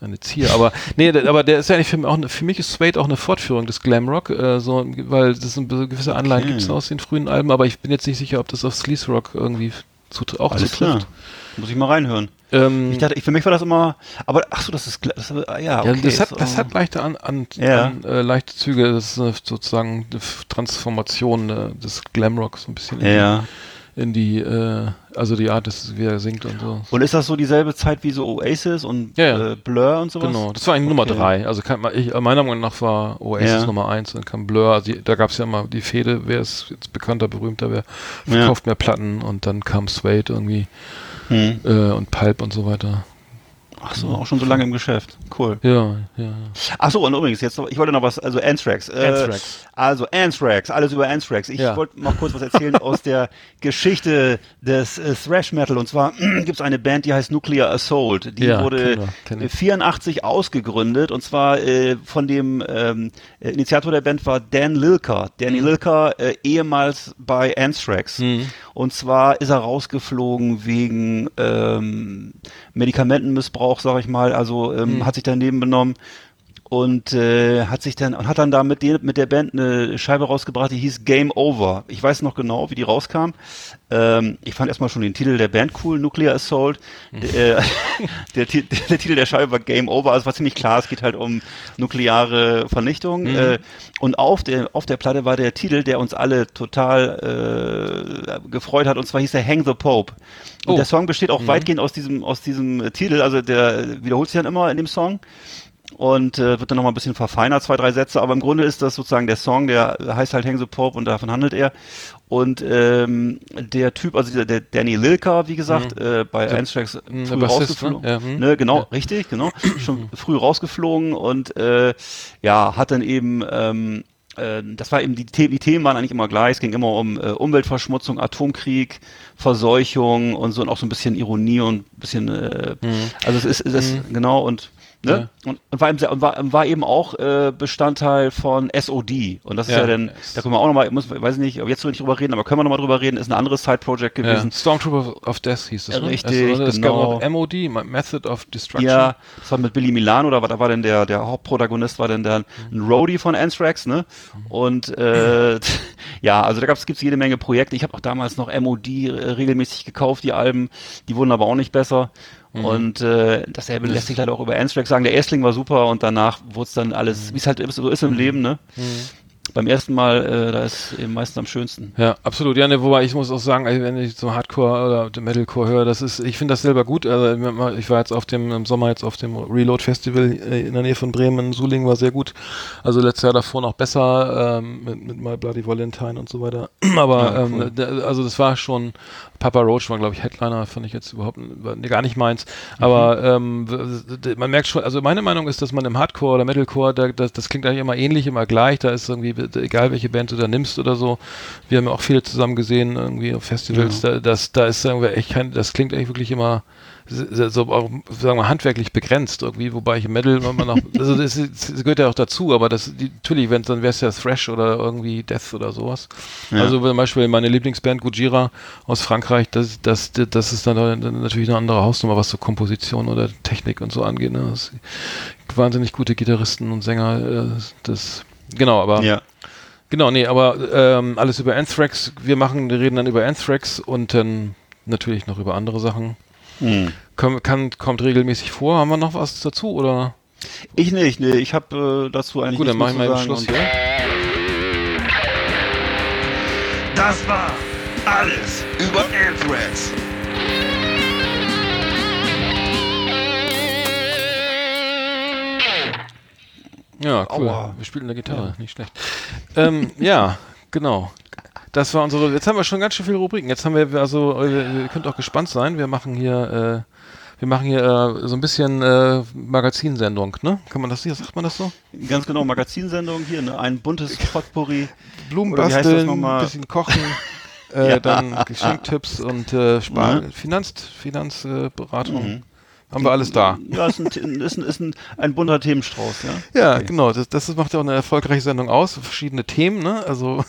eine Zier. Aber nee, aber der ist ja eigentlich für mich auch eine, für mich ist Suede auch eine Fortführung des Glamrock, äh, so, weil das sind gewisse Anleihen Okay. gibt es aus den frühen Alben, aber ich bin jetzt nicht sicher, ob das auf Sleaze Rock irgendwie zut auch Alles klar. zutrifft. Muss ich mal reinhören. Ähm, Ich dachte, ich, für mich war das immer, aber ach so, das ist, das, ah, ja, okay. ja, das hat, so. das hat leichte an, an, Ja. an äh, leichte Züge, das ist eine, sozusagen eine Transformation äh, des Glamrocks so ein bisschen in ja. die, in die äh, also die Art, dass wie er singt und so. Und ist das so dieselbe Zeit wie so Oasis und Ja. Äh, Blur und sowas? Genau, das war eigentlich Nummer Okay. drei. Also kann, ich, meiner Meinung nach war Oasis. Nummer eins, dann kam Blur. Also die, da gab es ja immer die Fehde, wer ist jetzt bekannter, berühmter, wer verkauft mehr Platten und dann kam Suede irgendwie Hm. äh, und Pulp und so weiter. Ach so, auch schon so lange im Geschäft. Cool. Ja, ja. Ach so, und übrigens, jetzt, noch- ich wollte noch was, also Anthrax. Äh, Anthrax. Also Anthrax, alles über Anthrax. Ich Ja. wollte noch kurz was erzählen aus der Geschichte des äh, Thrash Metal. Und zwar gibt es eine Band, die heißt Nuclear Assault. Die Ja, wurde kenn wir, kenn äh, ich. 84 ausgegründet. Und zwar äh, von dem ähm, äh, Initiator der Band war Dan Lilker. Danny Lilker, äh, ehemals bei Anthrax. Mhm. Und zwar ist er rausgeflogen wegen ähm, Medikamentenmissbrauch, sag ich mal. Also ähm, Mhm. hat sich daneben benommen und äh, hat sich dann und hat dann da mit, den, mit der Band eine Scheibe rausgebracht, die hieß Game Over. Ich weiß noch genau, wie die rauskam. Ähm, ich fand erstmal schon den Titel der Band cool, Nuclear Assault. Der, äh, der, Ti- der Titel der Scheibe war Game Over, also war ziemlich klar, es geht halt um nukleare Vernichtung. Äh, und auf der, auf der Platte war der Titel, der uns alle total äh, gefreut hat, und zwar hieß der Hang the Pope. Und Oh. der Song besteht auch weitgehend aus diesem, aus diesem Titel, also der wiederholt sich dann immer in dem Song und äh, wird dann nochmal ein bisschen verfeinert, zwei, drei Sätze, aber im Grunde ist das sozusagen der Song, der heißt halt Hang the Pope und davon handelt er. Und ähm, der Typ, also der, der Danny Lilker, wie gesagt, äh, bei Anthrax Mhm, früh Bassist, rausgeflogen. ne? Ja, hm. Ne, genau, Ja. richtig, genau. Schon früh rausgeflogen und äh, ja, hat dann eben ähm, äh, das war eben die, die Themen waren eigentlich immer gleich. Es ging immer um äh, Umweltverschmutzung, Atomkrieg, Verseuchung und so und auch so ein bisschen Ironie und ein bisschen äh, Mhm. also es ist, es ist genau und Ne? Und, und, war, eben war, war eben auch äh, Bestandteil von SOD. Und das ist Ja. ja, dann, da können wir auch nochmal, muss, weiß ich nicht, ob jetzt nicht drüber reden, aber können wir nochmal drüber reden, ist ein anderes Side-Project Ja. gewesen. Stormtrooper of Death hieß das, Ja, ne? richtig, Also, es genau. gab noch MOD, Method of Destruction. Ja, das war mit Billy Milano, da war, da war denn der, der Hauptprotagonist war denn der, ein Roadie von Anthrax, ne? Und äh, ja, also da gab's gibt's jede Menge Projekte. Ich habe auch damals noch MOD äh, regelmäßig gekauft, die Alben, die wurden aber auch nicht besser. Und äh, dasselbe lässt sich leider auch über Anthrax sagen. Der Erstling war super und danach wurde es dann alles, wie es halt so ist im Leben, ne? Beim ersten Mal, äh, da ist eben meistens am schönsten. Ja, absolut. Ja, ne, wobei ich muss auch sagen, ey, wenn ich so Hardcore oder Metalcore höre, das ist, ich finde das selber gut. Also ich war jetzt auf dem im Sommer jetzt auf dem Reload Festival äh, in der Nähe von Bremen, Suling war sehr gut. Also letztes Jahr davor noch besser ähm, mit, mit My Bloody Valentine und so weiter. Aber Ja, ähm, cool. da- also das war schon Papa Roach war glaube ich Headliner, fand ich jetzt überhaupt nee, gar nicht meins. Aber ähm, w- d- man merkt schon, also meine Meinung ist, dass man im Hardcore oder Metalcore, da, das, das klingt eigentlich immer ähnlich, immer gleich. Da ist irgendwie egal welche Band du da nimmst oder so. Wir haben ja auch viele zusammen gesehen irgendwie auf Festivals. Da, das, da ist irgendwie echt kein, das klingt eigentlich wirklich immer so auch, sagen wir, handwerklich begrenzt irgendwie, wobei ich im Metal immer noch, also das, ist- das gehört ja auch dazu, aber das, die, natürlich, wenn dann wäre es ja Thrash oder irgendwie Death oder sowas. Ja. Also zum Beispiel meine Lieblingsband Gujira aus Frankreich, das, das, das ist dann natürlich eine andere Hausnummer, was so Komposition oder Technik und so angeht. Ne? Wahnsinnig gute Gitarristen und Sänger, äh, das, genau, aber Ja. Genau, nee, aber ähm, alles über Anthrax. Wir machen, wir reden dann über Anthrax und dann natürlich noch über andere Sachen. Hm. Komm, kann, kommt regelmäßig vor. Haben wir noch was dazu oder? Ich nicht, nee, ich habe äh, dazu eigentlich Gut, dann mache ich mal sagen Schluss und- hier. Das war alles über Anthrax. Ja, cool. Aua. Wir spielen eine Gitarre, nicht schlecht. Ähm, ja, genau. Das war unsere. Jetzt haben wir schon ganz schön viele Rubriken. Jetzt haben wir also, äh, ihr könnt auch gespannt sein. Wir machen hier, äh, wir machen hier äh, so ein bisschen äh, Magazinsendung, ne? Kann man das hier, sagt man das so? Ganz genau, Magazinsendung hier, ne? ein buntes Potpourri. Blumen basteln, ein bisschen kochen, äh, Ja. dann Geschenktipps und äh, Spar Mhm. Finanz Finanzberatung. Haben wir alles da. Ja, ist ein, ist ein, ist ein, ein bunter Themenstrauß, ja. Ja, Okay. genau. Das, das macht ja auch eine erfolgreiche Sendung aus. Verschiedene Themen, ne? Also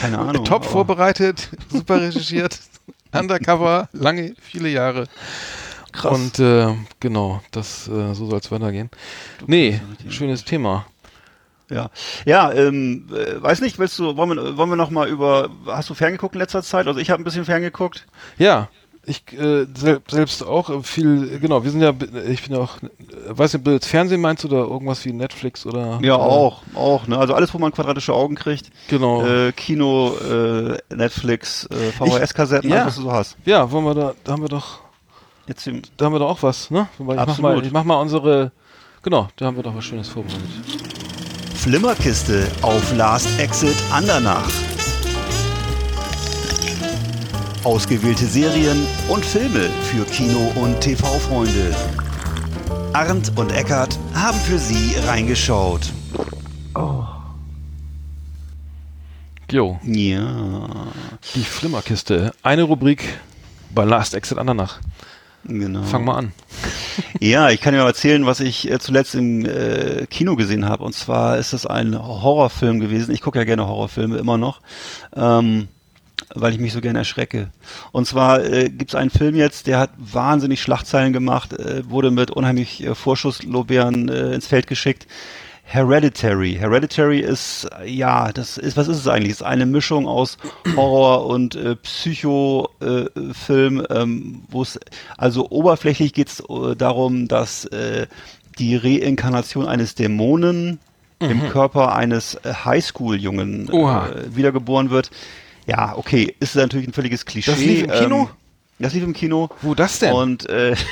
Keine Ahnung. top vorbereitet, super recherchiert, undercover, lange, viele Jahre. Krass. Und äh, genau, das äh, so soll es weitergehen. Nee, schönes Thema. Ja, ja ähm, äh, weiß nicht, willst du, wollen wir, wollen wir noch mal über, hast du ferngeguckt in letzter Zeit? Also ich habe ein bisschen ferngeguckt. Ja, ich äh, sel selbst auch äh, viel, genau, wir sind ja, ich bin ja auch, äh, weiß nicht, ob du jetzt Fernsehen meinst oder irgendwas wie Netflix oder. Ja, äh, auch, auch, ne? Also alles, wo man quadratische Augen kriegt. Genau. Äh, Kino, äh, Netflix, VHS-Kassetten, ja. alles, was du so hast. Ja, wollen wir da, da haben wir doch, Jetzt im, da haben wir doch auch was, ne? Ich mach, Absolut. mal, ich mach mal unsere, genau, da haben wir doch was Schönes vorbereitet. Flimmerkiste auf Last Exit Andernach. Ausgewählte Serien und Filme für Kino- und TV-Freunde. Arndt und Eckart haben für Sie reingeschaut. Jo, ja, die Flimmerkiste. Eine Rubrik bei Last Exit Andernach. genau. Fang mal an. Ja, ich kann dir mal erzählen, was ich äh, zuletzt im äh, Kino gesehen habe. Und zwar ist es ein Horrorfilm gewesen. Ich gucke ja gerne Horrorfilme immer noch, ähm, weil ich mich so gerne erschrecke. Und zwar äh, gibt es einen Film jetzt, der hat wahnsinnig Schlagzeilen gemacht, äh, wurde mit unheimlich äh, Vorschusslorbeeren äh, ins Feld geschickt. Hereditary. Hereditary ist, äh, ja, das ist, was ist es eigentlich? Es ist eine Mischung aus Horror und äh, Psycho-Film, ähm, wo es, also oberflächlich geht es äh, darum, dass äh, die Reinkarnation eines Dämonen im Körper eines äh, Highschool-Jungen äh, wiedergeboren wird. Ja, okay, ist natürlich ein völliges Klischee. Das lief im Kino? Ähm, das lief im Kino. Wo das denn? Und äh,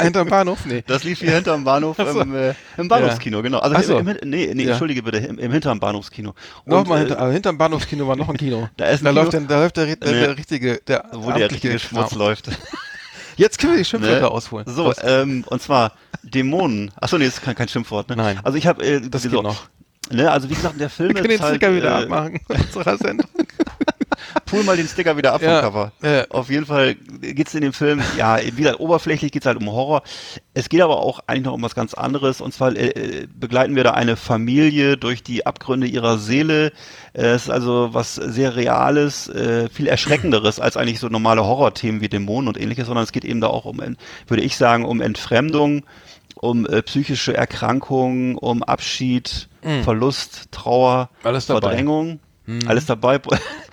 Hinterm Bahnhof? Nee. Das lief hier hinterm Bahnhof, so. im, äh, im Bahnhofskino, genau. Also so. im, im, nee, nee, Ja. entschuldige bitte, im, im hinterm Bahnhofskino. Und, Nochmal äh, hinter, also hinterm Bahnhofskino war noch ein Kino. Da ist ein da Kino. läuft, dann, da läuft der, der, Nee. der richtige, der wo der richtige Schmutz Kram. läuft. Jetzt können wir die Schimpfwörter Ne? ausholen. So, ähm, und zwar Dämonen. Achso, nee, das ist kein, kein Schimpfwort, ne? Nein. Also ich habe, äh, Das geht noch. Ne, also wie gesagt, der Film wir können den ist halt, Sticker wieder äh, abmachen unserer Sendung. Pool mal den Sticker wieder ab Ja, vom Cover. ja. Auf jeden Fall geht's in dem Film, ja, wie gesagt, oberflächlich geht's halt um Horror. Es geht aber auch eigentlich noch um was ganz anderes. Und zwar äh, äh, begleiten wir da eine Familie durch die Abgründe ihrer Seele. Äh, Es ist also was sehr Reales, äh, viel Erschreckenderes als eigentlich so normale Horrorthemen wie Dämonen und ähnliches, sondern es geht eben da auch um, würde ich sagen, um Entfremdung, um äh, psychische Erkrankungen, um Abschied, Verlust, Trauer, Mhm. Dabei. Mhm. Verdrängung. Alles dabei.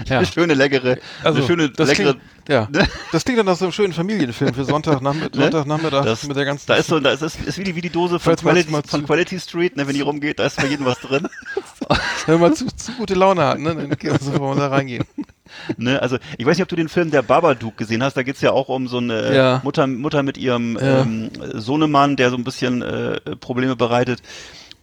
Ja. Eine schöne, leckere, Also, eine schöne, das leckere, klingt, ja, das klingt dann nach so einem schönen Familienfilm für Sonntagnachmittag, Ne? Sonntagnachmittag Das, mit der ganzen. da ist so, da ist, ist, ist wie die, wie die Dose von Quality, mal von zu- Quality Street, ne, wenn die rumgeht, da ist bei jedem was drin. wenn man zu, zu gute Laune hat, ne, dann kann man sofort da reingehen. Ne? Also ich weiß nicht, ob du den Film Der Babadook gesehen hast. Da geht's ja auch um so eine Ja. Mutter, Mutter mit ihrem Ja. ähm, Sohnemann, der so ein bisschen äh, Probleme bereitet.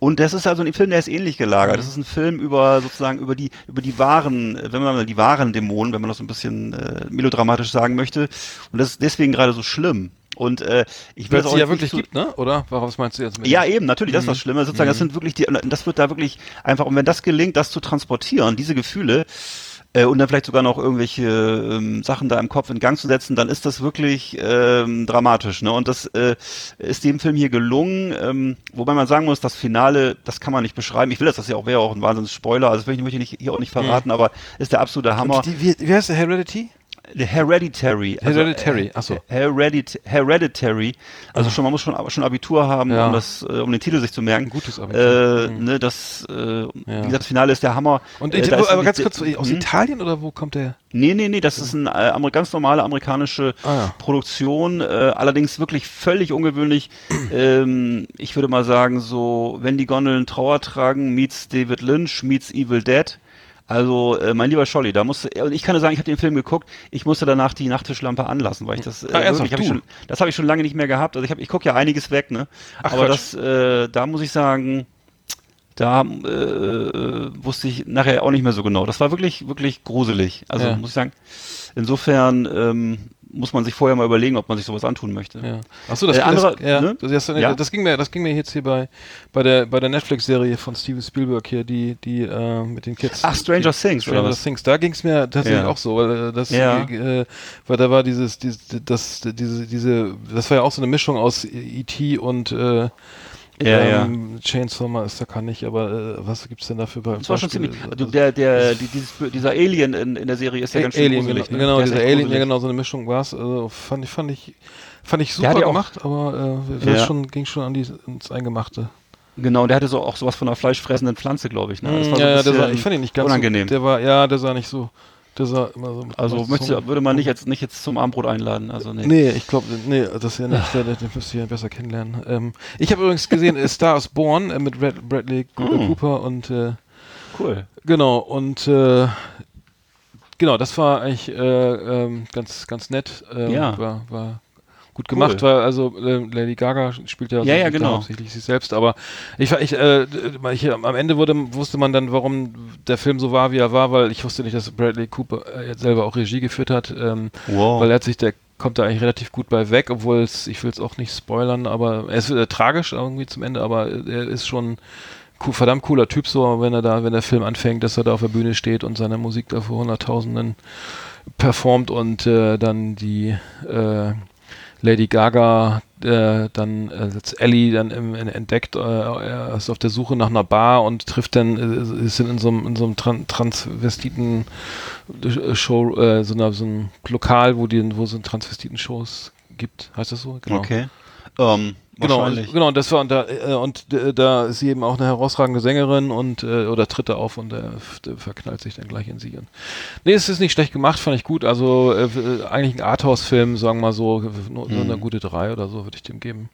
Und das ist also ein Film, der ist ähnlich gelagert. Das ist ein Film über sozusagen über die über die wahren, wenn man mal die wahren Dämonen, wenn man das so ein bisschen äh, melodramatisch sagen möchte. Und das ist deswegen gerade so schlimm. Und äh, ich will das es auch ja wirklich zu- gibt, ne? Oder? Was meinst du jetzt mit? Ja, eben, natürlich, das ist das Mhm. Schlimme. Sozusagen, das sind wirklich die, das wird da wirklich einfach, und wenn das gelingt, das zu transportieren, diese Gefühle, äh, und dann vielleicht sogar noch irgendwelche ähm, Sachen da im Kopf in Gang zu setzen, dann ist das wirklich ähm, dramatisch. Ne? Und das äh, ist dem Film hier gelungen, ähm, wobei man sagen muss, das Finale, das kann man nicht beschreiben. Ich will das, das ja auch wäre auch ein wahnsinns Spoiler, also das will ich möchte ich nicht, hier auch nicht verraten, aber ist der absolute Hammer. Die, wie, wie heißt der Heredity? Hereditary. Hereditary, äh, ach so. Heredit Hereditary. Also schon, man muss schon, schon Abitur haben, Ja. um das, äh, um den Titel sich zu merken. Gutes Abitur. Mhm. Äh, ne, das, äh, wie gesagt, das Finale ist der Hammer. Und äh, aber ganz kurz, aus Hm? Italien oder wo kommt der? Nee, nee, nee, das ist eine äh, ganz normale amerikanische Ah, ja. Produktion, äh, allerdings wirklich völlig ungewöhnlich. ähm, ich würde mal sagen, so, wenn die Gondeln Trauer tragen, meets David Lynch, meets Evil Dead. Also, äh, mein lieber Scholli, da musste, und ich kann nur sagen, ich habe den Film geguckt, ich musste danach die Nachttischlampe anlassen, weil ich das, äh, Ah, wirklich, hab ich schon, das habe ich schon lange nicht mehr gehabt. Also ich, hab, ich gucke ja einiges weg, ne? Ach, Aber Quatsch. das, äh, da muss ich sagen, da äh, wusste ich nachher auch nicht mehr so genau. Das war wirklich, wirklich gruselig. Also Ja. muss ich sagen, insofern ähm, muss man sich vorher mal überlegen, ob man sich sowas antun möchte. Ja. Achso, das, Äh, andere- das, ja, ne? das, das, Ja. das ging mir, das ging mir jetzt hier bei, bei der, bei der Netflix-Serie von Steven Spielberg hier, die, die, äh, mit den Kids. Ach, Stranger die, Things, oder Stranger was? Things. Da ging es mir tatsächlich auch so, weil äh, das, äh, weil da war dieses, dieses, das, diese, diese, das war ja auch so eine Mischung aus E.T. und, äh, Ja, ähm, Chainsaw Master kann ich, aber äh, was gibt's denn dafür bei Das war schon ziemlich. Du, der, der, die, dieses, dieser Alien in, in der Serie ist ja A- ganz schön Alien, gruselig. genau, ne? genau Der dieser Alien, ja gruselig. genau, so eine Mischung war's. Also fand ich, fand ich, fand ich super ja auch- gemacht, aber äh, Ja. schon, ging schon an die, ins Eingemachte. Genau, der hatte so auch sowas von einer fleischfressenden Pflanze, glaube ich. Ne? Das war so ja, ein ja, der sah, bisschen ich fand ihn nicht ganz unangenehm. so, der war, ja, der sah nicht so, der sah immer so. also du- würde man nicht jetzt, nicht jetzt zum Abendbrot einladen. Also nee. Nee, ich glaube, nee, das ist ja nicht, der, den müsst ihr ja besser kennenlernen. Ähm, ich habe übrigens gesehen, äh, Star is Born äh, mit Brad, Bradley Mm. Cooper und äh, Cool. Genau, und äh, genau, das war eigentlich äh, ähm, ganz, ganz nett. Ähm, Ja. War, war gut gemacht, weil also äh, Lady Gaga spielt ja, Ja, ja, genau. hauptsächlich sich selbst, aber ich, ich, äh, ich am Ende wurde, wusste man dann, warum der Film so war, wie er war, weil ich wusste nicht, dass Bradley Cooper äh, jetzt selber auch Regie geführt hat, ähm, Wow. weil er hat sich, der kommt da eigentlich relativ gut bei weg, obwohl es, ich will es auch nicht spoilern, aber er ist äh, tragisch irgendwie zum Ende, aber er ist schon cool, verdammt cooler Typ so, wenn er da, wenn der Film anfängt, dass er da auf der Bühne steht und seine Musik da vor Hunderttausenden performt und äh, dann die äh, Lady Gaga äh, dann äh, Ellie dann im, in, entdeckt, äh, er ist auf der Suche nach einer Bar und trifft dann, äh, ist in so einem, in so einem Tran Transvestiten äh, Show, äh, so, einer, so ein Lokal, wo die, wo so Transvestiten-Shows gibt, heißt das so? Genau. Okay. Ähm, Genau, genau, und das war und da äh, und äh, da ist sie eben auch eine herausragende Sängerin und äh, oder tritt da auf und der verknallt sich dann gleich in sie. Und, nee, es ist nicht schlecht gemacht, fand ich gut. Also äh, äh, eigentlich ein Arthouse-Film, sagen wir mal so, nur, nur eine gute drei oder so würde ich dem geben.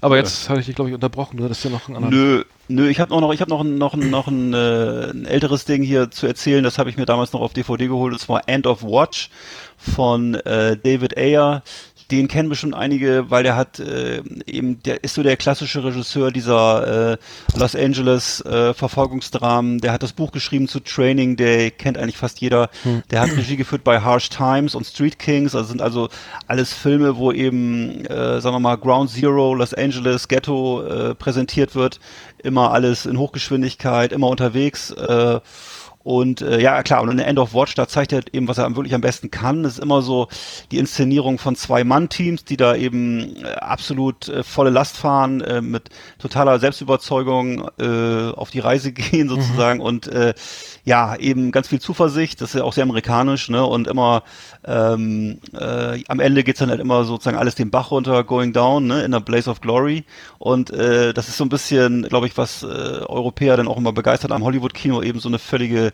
Aber jetzt hatte ich dich glaube ich unterbrochen. Du hattest ja noch einen anderen. Nö, nö, ich habe noch, ich habe noch, ein- noch, noch ein, äh, ein älteres Ding hier zu erzählen. Das habe ich mir damals noch auf DVD geholt. Und zwar End of Watch von äh, David Ayer. Den kennen bestimmt einige, weil der hat äh, eben, der ist so der klassische Regisseur dieser äh, Los Angeles äh, Verfolgungsdramen. Der hat das Buch geschrieben zu Training, der kennt eigentlich fast jeder. Der hat Regie geführt bei Harsh Times und Street Kings. Also sind also alles Filme, wo eben, äh, sagen wir mal, Ground Zero, Los Angeles, Ghetto äh, präsentiert wird. Immer alles in Hochgeschwindigkeit, immer unterwegs. Äh, Und äh, ja, klar, und in End of Watch, da zeigt er eben, was er wirklich am besten kann. Das ist immer so die Inszenierung von Zwei-Mann-Teams, die da eben äh, absolut äh, volle Last fahren, äh, mit totaler Selbstüberzeugung äh, auf die Reise gehen sozusagen und äh, ja, eben ganz viel Zuversicht, das ist ja auch sehr amerikanisch, ne? Und immer ähm, äh, am Ende geht's dann halt immer sozusagen alles den Bach runter, going down, ne, in a blaze of glory. Und äh, das ist so ein bisschen, glaube ich, was äh, Europäer dann auch immer begeistert am Hollywood-Kino, eben so eine völlige,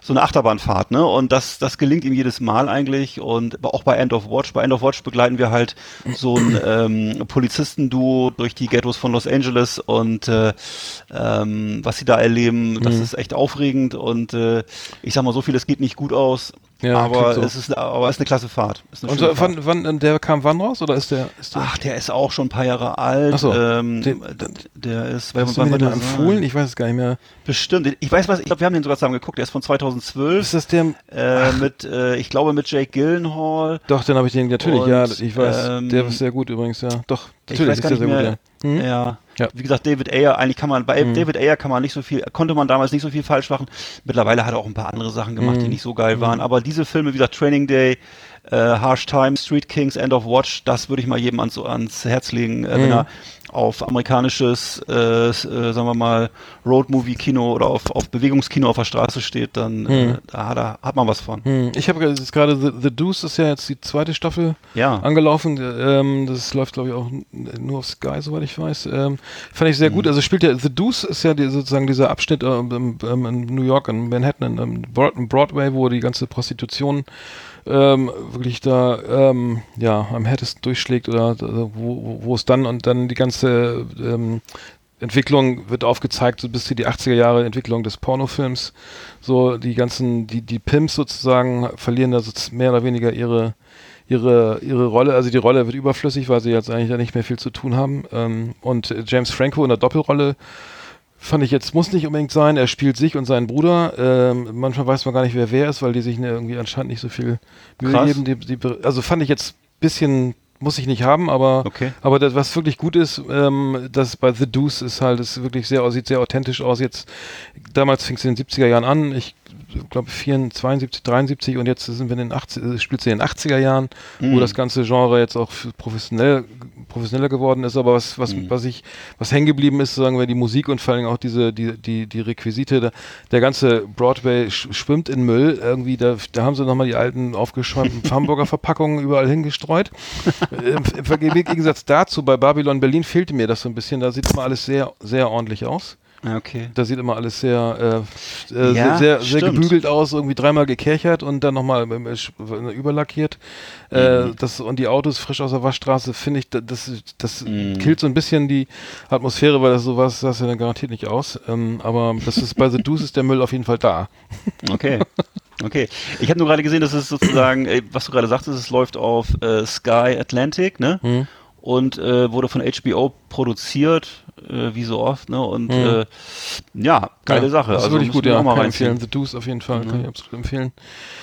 so eine Achterbahnfahrt, ne? Und das, das gelingt ihm jedes Mal eigentlich. Und auch bei End of Watch, bei End of Watch begleiten wir halt so ein ähm, Polizistenduo durch die Ghettos von Los Angeles und äh, ähm, was sie da erleben, das ist echt aufregend und äh, ich sag mal so viel, es geht nicht gut aus. Ja, aber so. es ist, aber es ist eine klasse Fahrt. Eine Und so, Fahrt. wann, wann, der kam wann raus oder ist der, ist der Ach, der ist auch schon ein paar Jahre alt. Ach so. ähm, Den- der ist, hast du wann mir war den empfohlen? Ich weiß es gar nicht mehr. Bestimmt. Ich weiß was, ich glaube, wir haben den sogar zusammen geguckt. Der ist von 2012. Ist das der, äh, mit, äh, ich glaube, mit Jake Gyllenhaal. doch, dann habe ich den, natürlich, Und, ja, ich weiß, ähm, der ist sehr gut übrigens, ja. Doch, Ich natürlich ist der sehr mehr. gut, ja. Hm? Ja. Ja. Wie gesagt, David Ayer, eigentlich kann man, bei David Ayer kann man nicht so viel, konnte man damals nicht so viel falsch machen. Mittlerweile hat er auch ein paar andere Sachen gemacht, Mhm. die nicht so geil waren. Aber diese Filme, wie gesagt, Training Day, äh, Harsh Time, Street Kings, End of Watch, das würde ich mal jedem ans, ans Herz legen, äh, Mhm. wenn er auf amerikanisches, äh, äh, sagen wir mal, Road-Movie-Kino oder auf, auf Bewegungskino auf der Straße steht, dann äh, Mhm. da hat, er, hat man was von. Hm, Ich habe jetzt gerade The, The Deuce ist ja jetzt die zweite Staffel Ja. angelaufen. Ähm, das läuft, glaube ich, auch nur auf Sky, soweit ich weiß. Ähm, fand ich sehr gut. Also spielt ja The Deuce ist ja die, sozusagen dieser Abschnitt ähm, im- ähm, in New York, in Manhattan, in in Broadway, wo die ganze Prostitution ähm, wirklich da ähm, ja am härtesten durchschlägt oder wo, es dann und dann die ganze ähm, Entwicklung wird aufgezeigt, so bis zu die 80er Jahre Entwicklung des Pornofilms. So die ganzen, die, die Pimps sozusagen verlieren da so mehr oder weniger ihre, ihre, ihre Rolle. Also die Rolle wird überflüssig, weil sie jetzt eigentlich da nicht mehr viel zu tun haben. Ähm, und James Franco in der Doppelrolle fand ich jetzt, muss nicht unbedingt sein. Er spielt sich und seinen Bruder. Ähm, manchmal weiß man gar nicht, wer wer ist, weil die sich ne, irgendwie anscheinend nicht so viel Mühe Krass. geben. Die, die, also fand ich jetzt bisschen, muss ich nicht haben, aber Okay. aber das, was wirklich gut ist, ähm, das bei The Deuce ist halt, ist wirklich sehr, sieht sehr authentisch aus. Jetzt, damals fing es in den 70er Jahren an, ich glaube 72, 73 und jetzt sind wir in den 80, äh, spielt sie in den 80er Jahren, Mhm. wo das ganze Genre jetzt auch professionell, professioneller geworden ist, aber was, was, Mhm. was ich, was hängen geblieben ist, sagen wir, die Musik und vor allem auch diese, die, die, die Requisite, der, der ganze Broadway sch schwimmt in Müll, irgendwie, da, da haben sie nochmal die alten aufgeschäumten Hamburger Verpackungen überall hingestreut. Im, Im im Gegensatz dazu, bei Babylon Berlin fehlte mir das so ein bisschen, da sieht immer alles sehr, sehr ordentlich aus. Ja, Okay. Da sieht immer alles sehr, äh, äh, Ja, sehr, sehr, gebügelt aus, irgendwie dreimal gekerchert und dann nochmal äh, äh, überlackiert. Mhm. das, und die Autos frisch aus der Waschstraße, finde ich, da- das, das Mhm. killt so ein bisschen die Atmosphäre, weil das sowas, das ja dann garantiert nicht aus. Ähm, aber das ist bei The Deuce ist der Müll auf jeden Fall da. Okay. Okay. Ich habe nur gerade gesehen, dass es sozusagen, was du gerade sagtest, es läuft auf äh, Sky Atlantic, ne? Mhm. Und äh, wurde von HBO produziert, äh, wie so oft, ne? Und Mhm. äh, ja, geile ja, Sache. Das ist also wirklich gut, ja. auch mal Kann reinziehen. empfehlen. The Deuce auf jeden Fall, kann ich absolut empfehlen.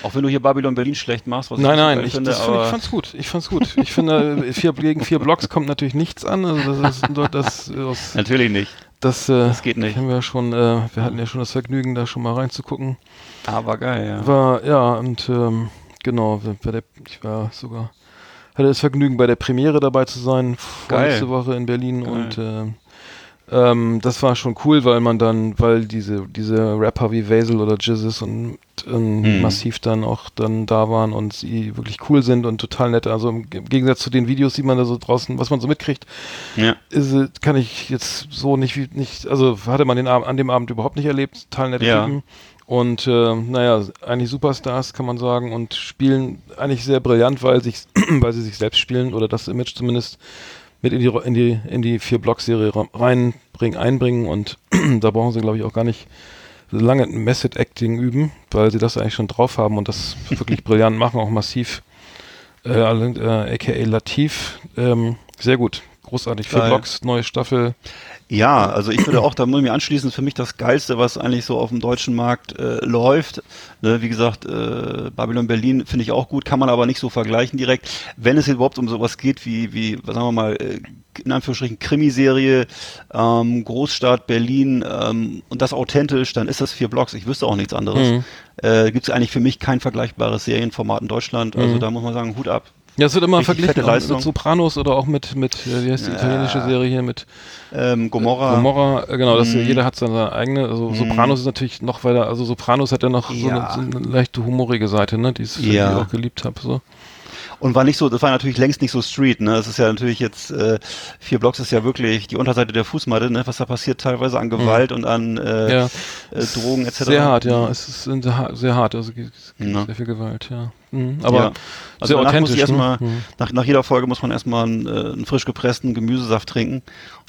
Auch wenn du hier Babylon Berlin schlecht machst, was Nein, nein, ich, finde, das find, ich fand's gut. Ich fand's gut. Ich finde, äh, vier, gegen vier Blocks kommt natürlich nichts an. Also das ist das, das, natürlich nicht. das, äh, Das geht nicht. Haben wir schon, äh, wir hatten ja schon das Vergnügen, da schon mal reinzugucken. Aber geil, ja. War, ja, und ähm, genau, bei der, ich war sogar, hatte das Vergnügen, bei der Premiere dabei zu sein, Geil. vorletzte Woche in Berlin Geil. und ähm, ähm, das war schon cool, weil man dann, weil diese, diese Rapper wie Vasil oder Jizzes und ähm, Hm. massiv dann auch dann da waren und sie wirklich cool sind und total nett. Also im Ge- Gegensatz zu den Videos, die man da so draußen, was man so mitkriegt, Ja. ist, kann ich jetzt so nicht, wie- nicht, also hatte man den Abend, an dem Abend überhaupt nicht erlebt, total nette Ja. Typen. Und äh, naja, eigentlich Superstars kann man sagen und spielen eigentlich sehr brillant, weil, sich, weil sie sich selbst spielen oder das Image zumindest mit in die, in die, in die Vier-Block-Serie ra- reinbringen, einbringen und da brauchen sie, glaube ich, auch gar nicht so lange Method Acting üben, weil sie das eigentlich schon drauf haben und das wirklich brillant machen, auch massiv. Äh, äh, aka Latif, ähm, sehr gut. Großartig. Vier. Blocks, neue Staffel. Ja, also ich würde auch, da muss ich mir anschließen, für mich das Geilste, was eigentlich so auf dem deutschen Markt äh, läuft. Ne, wie gesagt, äh, Babylon Berlin finde ich auch gut, kann man aber nicht so vergleichen direkt. Wenn es überhaupt um sowas geht wie, wie sagen wir mal, äh, in Anführungsstrichen Krimiserie, ähm, Großstadt Berlin ähm, und das authentisch, dann ist das vier Blocks. Ich wüsste auch nichts anderes. Mhm. Äh, Gibt es eigentlich für mich kein vergleichbares Serienformat in Deutschland. Also da muss man sagen, Hut ab. Ja, es wird immer verglichen mit Sopranos oder auch mit, mit äh, wie heißt die italienische Serie hier, mit Ähm, Gomorra. Gomorra, äh, genau, das, Mhm. jeder hat seine eigene, also Sopranos ist natürlich noch weiter, also Sopranos hat ja noch so, eine, Ja. so eine leichte humorige Seite, ne, die ich Ja. auch geliebt habe, so. Und war nicht so, das war natürlich längst nicht so Street, ne? Es ist ja natürlich jetzt, äh, vier Blocks ist ja wirklich die Unterseite der Fußmatte, ne? Was da passiert teilweise an Gewalt und an äh, Mhm. Ja. äh, Drogen etc. Sehr hart, ja, es ist sehr, ha- sehr hart, also es gibt es gibt Ja. sehr viel Gewalt, ja. Mhm. Aber Ja. Also danach muss ich erstmal, ne? Nach, nach jeder Folge muss man erstmal einen, äh, einen frisch gepressten Gemüsesaft trinken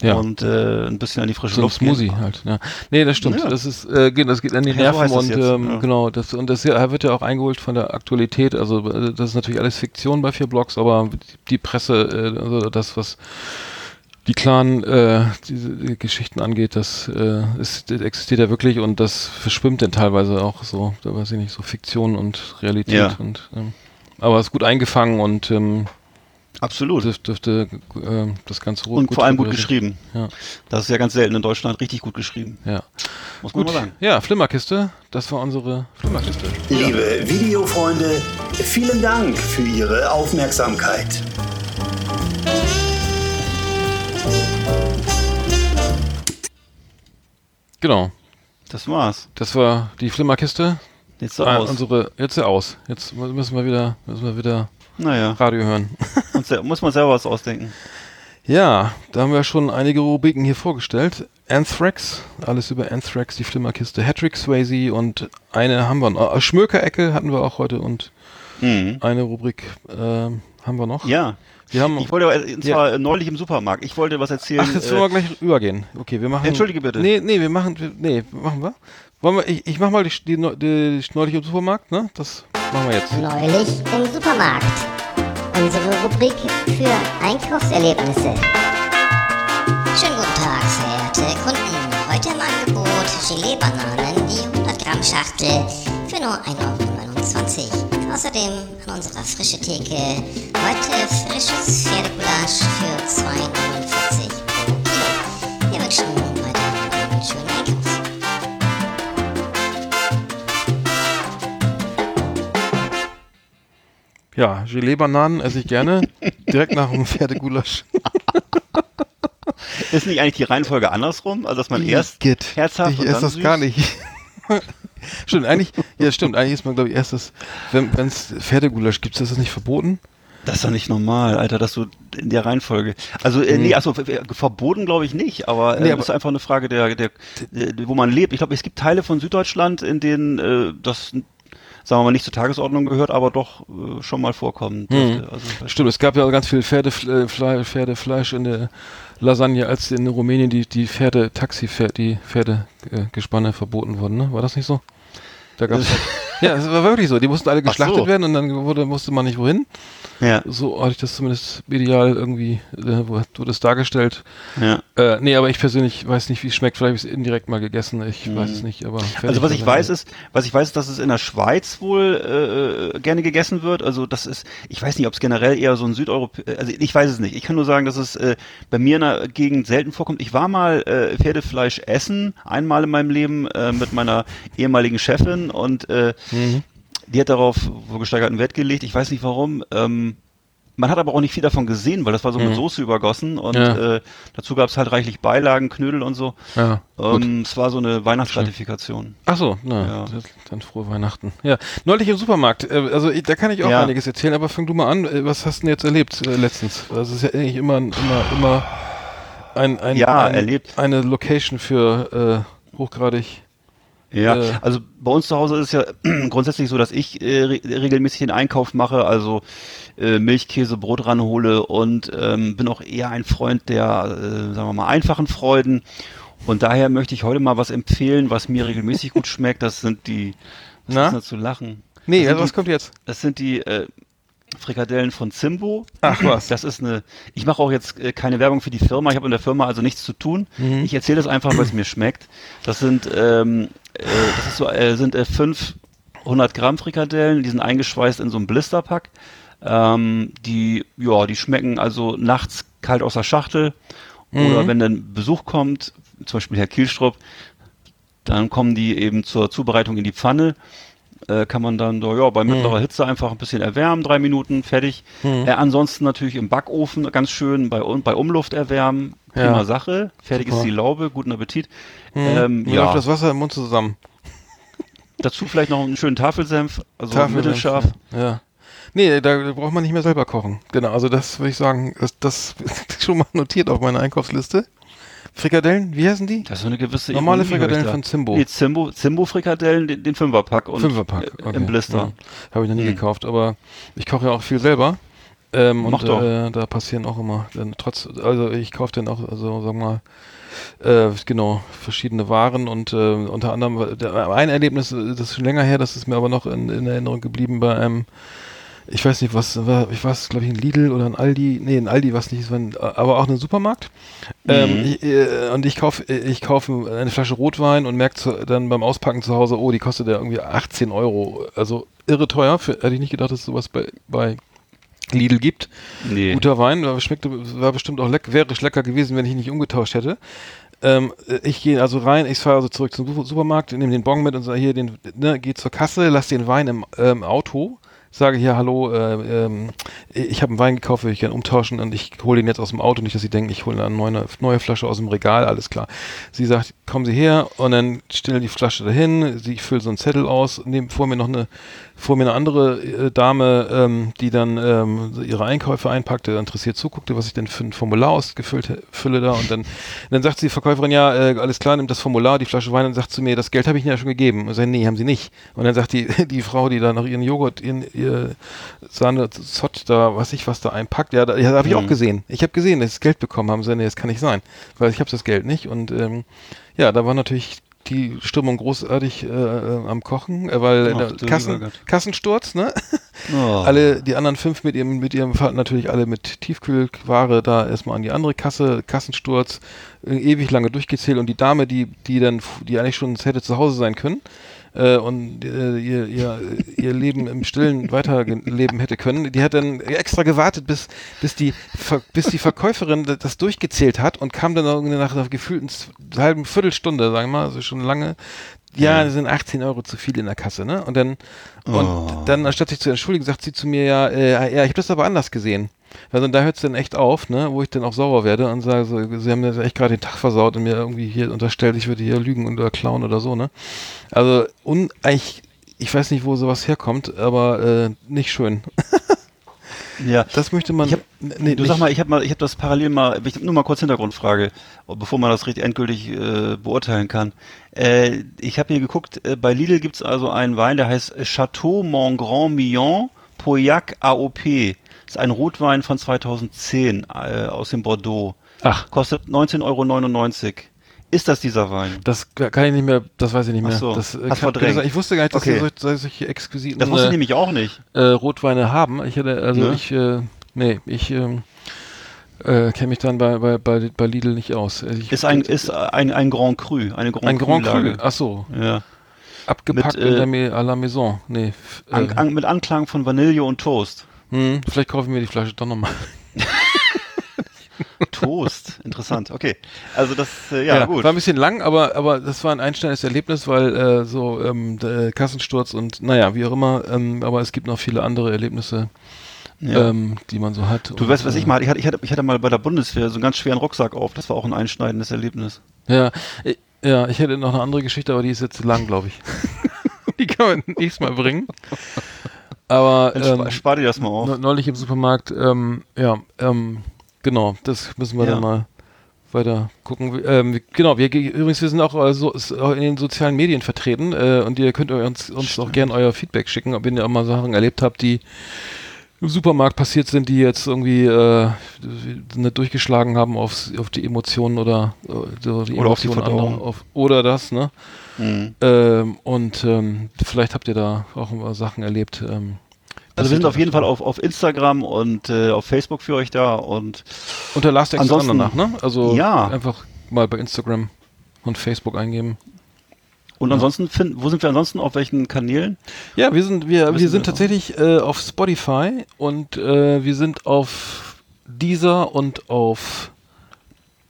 Ja. und äh, ein bisschen an die frische So Luft Smoothie gehen. halt, ja. Nee, das stimmt. Ja. Das ist, äh, geht, das geht an die Ja, so Nerven es und jetzt, ähm, genau, das und das hier wird ja auch eingeholt von der Aktualität. Also äh, das ist natürlich alles Fiktion bei vier Blocks, aber die Presse, äh, also das, was die klaren äh, diese die Geschichten angeht, das, äh, ist, das existiert ja wirklich und das verschwimmt dann teilweise auch so, da weiß ich nicht, so Fiktion und Realität Ja. und ähm, aber es ist gut eingefangen und ähm, Absolut. dürf, dürfte äh, das Ganze Und vor allem gut geschrieben. Ja, Das ist ja ganz selten in Deutschland richtig gut geschrieben. ja. Muss man Gut, mal sagen. ja, Flimmerkiste, das war unsere Flimmerkiste. Liebe Videofreunde, vielen Dank für Ihre Aufmerksamkeit. Genau, Das war's. das war die Flimmerkiste. Jetzt Ah, aus. unsere, jetzt ja aus. Jetzt müssen wir wieder, müssen wir wieder Naja, Radio hören. muss man selber was ausdenken. ja, da haben wir schon einige Rubriken hier vorgestellt. Anthrax, alles über Anthrax, die Flimmerkiste. Hattrick Swayze und eine haben wir noch. Äh, Schmökerecke hatten wir auch heute und Mhm. eine Rubrik ähm, haben wir noch. Ja. Wir haben, Ich wollte, äh, und zwar äh, neulich im Supermarkt, ich wollte was erzählen. ach, jetzt äh, wollen wir gleich übergehen. Okay, wir machen. Entschuldige bitte. Nee, nee, wir machen, wir- nee, machen wir. Wollen wir, ich, ich mach mal die, die, die, die neulich im Supermarkt, ne? Das machen wir jetzt. Neulich im Supermarkt. Unsere Rubrik für Einkaufserlebnisse. Schönen guten Tag, verehrte Kunden. Heute im Angebot Gelee-Bananen, die 100 Gramm Schachtel für nur 1,29 Euro. Außerdem an unserer frische Theke heute frisches Pferdegulasch für 2,49 pro Kilo. Wir wünschen weiterhin einen schönen Einkauf. Ja, Gelee-Bananen esse ich gerne. Direkt nach dem Pferdegulasch. Ist nicht eigentlich die Reihenfolge andersrum? Also, dass man erst herzhaft Ich und esse dann das süß? gar nicht. stimmt, eigentlich, ja stimmt, eigentlich ist man, glaube ich, erst das, wenn es Pferdegulasch gibt, ist das nicht verboten? Das ist doch nicht normal, Alter, dass du in der Reihenfolge. Also, äh, nee, achso, f- verboten glaube ich nicht, aber, äh. Nee, aber- ist einfach eine Frage der, der, äh, wo man lebt. Ich glaube, es gibt Teile von Süddeutschland, in denen äh, das, sagen wir mal, nicht zur Tagesordnung gehört, aber doch äh, schon mal vorkommen dürfte. Also, Stimmt, es gab ja ganz viel Pferdefle Pferdefleisch in der Lasagne, als in Rumänien die, die Pferde, Taxi, die Pferdegespanne verboten wurden, ne? War das nicht so? Da gab's ja, es war wirklich so. Die mussten alle Ach geschlachtet so. werden und dann wurde, musste man nicht wohin. Ja, So hatte ich das zumindest medial irgendwie, äh, wo wurde es dargestellt. ja. Äh, nee, aber ich persönlich weiß nicht, wie es schmeckt. Vielleicht habe ich es indirekt mal gegessen. Ich weiß es nicht, aber Mhm. Also was ich weiß ist, was ich weiß ist, dass es in der Schweiz wohl äh, gerne gegessen wird. Also das ist, ich weiß nicht, ob es generell eher so ein Südeuropa, also ich weiß es nicht. Ich kann nur sagen, dass es äh, bei mir in der Gegend selten vorkommt. Ich war mal äh, Pferdefleisch essen, einmal in meinem Leben äh, mit meiner ehemaligen Chefin und äh, Mhm. die hat darauf gesteigerten Wert gelegt. Ich weiß nicht warum. Ähm, man hat aber auch nicht viel davon gesehen, weil das war so mit Soße übergossen und Mhm. Ja. äh, dazu gab es halt reichlich Beilagen, Knödel und so. Ja. Ähm, es war so eine Weihnachtsgratifikation. Ach so, na, Ja. dann frohe Weihnachten. Ja, neulich im Supermarkt. Äh, also ich, da kann ich auch Ja. einiges erzählen, aber fang du mal an. Äh, Was hast du denn jetzt erlebt äh, letztens? Das ist ja eigentlich immer, immer, immer ein, ein, Ja, ein, erlebt. eine Location für äh, hochgradig. Ja, Äh, also bei uns zu Hause ist es ja grundsätzlich so, dass ich äh, re regelmäßig den Einkauf mache, also äh, Milch, Käse, Brot ranhole und ähm, bin auch eher ein Freund der, äh, sagen wir mal, einfachen Freuden. Und daher möchte ich heute mal was empfehlen, was mir regelmäßig gut schmeckt. Das sind die, was Na? ist da zu lachen? Nee, also was die, kommt jetzt? Das sind die, äh, Frikadellen von Zimbo. Ach was. Das ist eine, ich mache auch jetzt äh, keine Werbung für die Firma, ich habe in der Firma also nichts zu tun. Mhm. Ich erzähle das einfach, weil es mir schmeckt. Das sind, ähm, äh, das ist so, äh, sind äh, 500 Gramm Frikadellen, die sind eingeschweißt in so einem Blisterpack. Ähm, die, ja, die schmecken also nachts kalt aus der Schachtel. Mhm. Oder wenn dann Besuch kommt, zum Beispiel Herr Kielstrup, dann kommen die eben zur Zubereitung in die Pfanne. Äh, kann man dann so, ja, bei Mhm. mittlerer Hitze einfach ein bisschen erwärmen, drei Minuten, fertig. Äh, ansonsten natürlich im Backofen ganz schön bei, bei Umluft erwärmen. Prima Ja. Sache. Fertig Super. ist die Laube, guten Appetit. Mhm. Ähm, Mir ja, läuft das Wasser im Mund zusammen. dazu vielleicht noch einen schönen Tafelsenf, also Tafelsenf, mittelscharf. Ja. Nee, da braucht man nicht mehr selber kochen. Genau, also das würde ich sagen, das, das ist schon mal notiert auf meiner Einkaufsliste. Frikadellen, wie heißen die? Das ist so eine gewisse Normale Ironie, Frikadellen von Zimbo. Nee, Zimbo, Zimbo Frikadellen, den, den Fünferpack und Fünferpack, äh, okay. im Blister. Ja. Habe ich noch nie Hm. gekauft, aber ich koche ja auch viel selber. Ähm, Mach und doch. äh, da passieren auch immer, dann trotz, also ich kaufe dann auch, also sagen wir mal, äh, genau, verschiedene Waren und äh, unter anderem der, ein Erlebnis, äh, das ist schon länger her, das ist mir aber noch in, in Erinnerung geblieben bei einem, ich weiß nicht, was war, ich weiß, glaube ich, ein Lidl oder ein Aldi, nee, ein Aldi, was nicht, es war ein, aber auch ein Supermarkt. Ähm, Mhm. ich, äh, und ich kaufe ich kaufe eine Flasche Rotwein und merke dann beim Auspacken zu Hause, oh, die kostet ja irgendwie 18 Euro. Also irre teuer. Für, hätte ich nicht gedacht, dass es sowas bei, bei Lidl gibt. Nee. Guter Wein, war, schmeckte, war bestimmt auch lecker, wäre lecker gewesen, wenn ich ihn nicht umgetauscht hätte. Ähm, äh, ich gehe also rein, ich fahre also zurück zum Su- Supermarkt, nehme den Bon mit und sage hier, den, ne, gehe zur Kasse, lass den Wein im ähm, Auto, sage hier, hallo, äh, ähm, ich habe einen Wein gekauft, will ich gerne umtauschen und ich hole den jetzt aus dem Auto, nicht, dass Sie denken, ich hole eine neue, neue Flasche aus dem Regal, alles klar. Sie sagt, kommen Sie her und dann stelle die Flasche dahin, sie füllt so einen Zettel aus, neben vor mir noch eine, vor mir eine andere äh, Dame, ähm, die dann ähm, ihre Einkäufe einpackte, interessiert zuguckte, was ich denn für ein Formular ausgefüllt fülle da und dann, dann sagt sie, die Verkäuferin, ja, äh, alles klar, nimmt das Formular, die Flasche Wein und sagt zu mir, das Geld habe ich Ihnen ja schon gegeben. Und ich sage, nee, haben Sie nicht. Und dann sagt die, die Frau, die da noch ihren Joghurt, ihren, ihr Sahne, Zott da, was ich was da einpackt, ja, da, ja, habe ich auch gesehen. Ich habe gesehen, dass sie das Geld bekommen haben. Sie nee, das kann nicht sein, weil ich habe das Geld nicht. Und ähm, ja, da war natürlich die Stimmung großartig äh, äh, am Kochen, äh, weil Ach, der Kassen. Kassensturz, ne? Oh. Alle, die anderen fünf mit ihrem, mit ihrem Vater natürlich alle mit Tiefkühlware da erstmal an die andere Kasse, Kassensturz, äh, ewig lange durchgezählt und die Dame, die, die dann, die eigentlich schon hätte zu Hause sein können, äh, und äh, ihr, ihr, ihr Leben im Stillen weiterleben hätte können, die hat dann extra gewartet, bis, bis, die, Ver bis die Verkäuferin das durchgezählt hat und kam dann irgendwie nach einer gefühlten halben Viertelstunde, sagen wir mal, also schon lange, ja, das sind 18 Euro zu viel in der Kasse, ne? Und dann, und dann, anstatt sich zu entschuldigen, sagt sie zu mir, ja, äh, ja, ich habe das aber anders gesehen. Also da hört es dann echt auf, ne, wo ich dann auch sauer werde und sage, so, sie haben mir echt gerade den Tag versaut und mir irgendwie hier unterstellt, ich würde hier lügen oder klauen oder so, ne? Also un eigentlich, ich weiß nicht, wo sowas herkommt, aber äh, nicht schön. Ja. Das möchte man. Ich hab, nee, du nicht- sag mal, ich habe mal, ich habe das parallel mal, ich hab nur mal kurz Hintergrundfrage, bevor man das richtig endgültig äh, beurteilen kann. Äh, ich habe hier geguckt, äh, bei Lidl gibt's also einen Wein, der heißt Chateau Montgrand Millon Pauillac AOP. Ein Rotwein von 2010 äh, aus dem Bordeaux. Ach. Kostet 19,99 Euro. Ist das dieser Wein? Das kann ich nicht mehr, das weiß ich nicht mehr. Ach so, das, äh, hast kann, verdrängt. ich wusste gar nicht, dass Okay. wir solche, solche exquisiten Das wusste ich äh, nämlich auch nicht. äh, Rotweine haben. Ich hätte, also Ne? ich, äh, nee, ich ähm, äh, kenne mich dann bei, bei, bei, bei Lidl nicht aus. Also Ich, Ist ein, ist ein, ein Grand Cru, eine Grand ein Grand Cru. Ach so, Ja. abgepackt Mit, in äh, der Me à la Maison. Nee, f- äh, An, an, mit Anklang von Vanille und Toast. Hm, vielleicht kaufen wir die Flasche doch nochmal. Toast, interessant. Okay, also das, äh, ja, gut. War ein bisschen lang, aber, aber das war ein einschneidendes Erlebnis, weil äh, so ähm, der Kassensturz und naja, wie auch immer, ähm, aber es gibt noch viele andere Erlebnisse, Ja. ähm, die man so hat. Du weißt, was ich mal, ich hatte, ich, hatte, ich hatte mal bei der Bundeswehr so einen ganz schweren Rucksack auf. Das war auch ein einschneidendes Erlebnis. Ja, ich, ja, ich hätte noch eine andere Geschichte, aber die ist jetzt zu lang, glaube ich. die kann man nächstes Mal bringen. Aber Dann ähm, spa- spar dir das mal auf. ne- neulich im Supermarkt, ähm, ja, ähm, genau, das müssen wir Ja. dann mal weiter gucken. Ähm, genau, wir ge- übrigens, wir sind auch äh, so, in den sozialen Medien vertreten äh, und ihr könnt uns, uns auch gerne euer Feedback schicken, ob ihr auch mal Sachen erlebt habt, die im Supermarkt passiert sind, die jetzt irgendwie äh, nicht durchgeschlagen haben aufs, auf die Emotionen oder, äh, die Oder auf die Verdauung. anderer, auf, oder das, ne? Mhm. Ähm, und ähm, vielleicht habt ihr da auch mal Sachen erlebt, ähm, Also wir sind auf jeden Fall auf, auf Instagram und äh, auf Facebook für euch da und Unter Last Exit Andernach, ne? Also Ja. einfach mal bei Instagram und Facebook eingeben. und ansonsten finden, wo sind wir ansonsten auf welchen Kanälen? Ja, wir sind wir, wir sind wir tatsächlich äh, auf Spotify und äh, wir sind auf Deezer und auf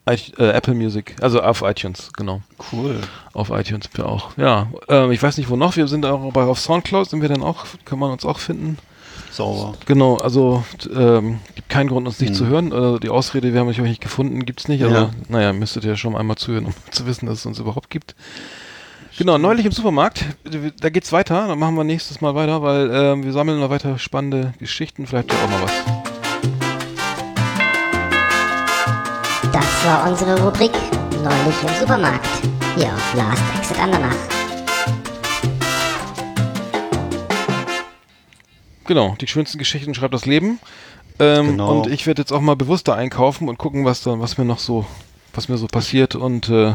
I äh, Apple Music, also auf iTunes, genau. Cool. Auf iTunes auch. Ja, ähm, ich weiß nicht wo noch. Wir sind auch bei auf Soundcloud sind wir dann auch, kann man uns auch finden. Sauber. Genau, also ähm, gibt keinen Grund, uns nicht Hm. zu hören. Also die Ausrede, wir haben euch nicht gefunden, gibt's nicht. Aber Ja. naja, müsstet ihr schon einmal zuhören, um zu wissen, dass es uns überhaupt gibt. Genau, neulich im Supermarkt, da geht's weiter, dann machen wir nächstes Mal weiter, weil ähm, wir sammeln noch weiter spannende Geschichten, vielleicht auch mal was. War unsere Rubrik Neulich im Supermarkt. Hier auf Last Exit Andernach. Genau, die schönsten Geschichten schreibt das Leben. Ähm, Genau. Und ich werde jetzt auch mal bewusster einkaufen und gucken, was da, was mir noch so, was mir so passiert und äh,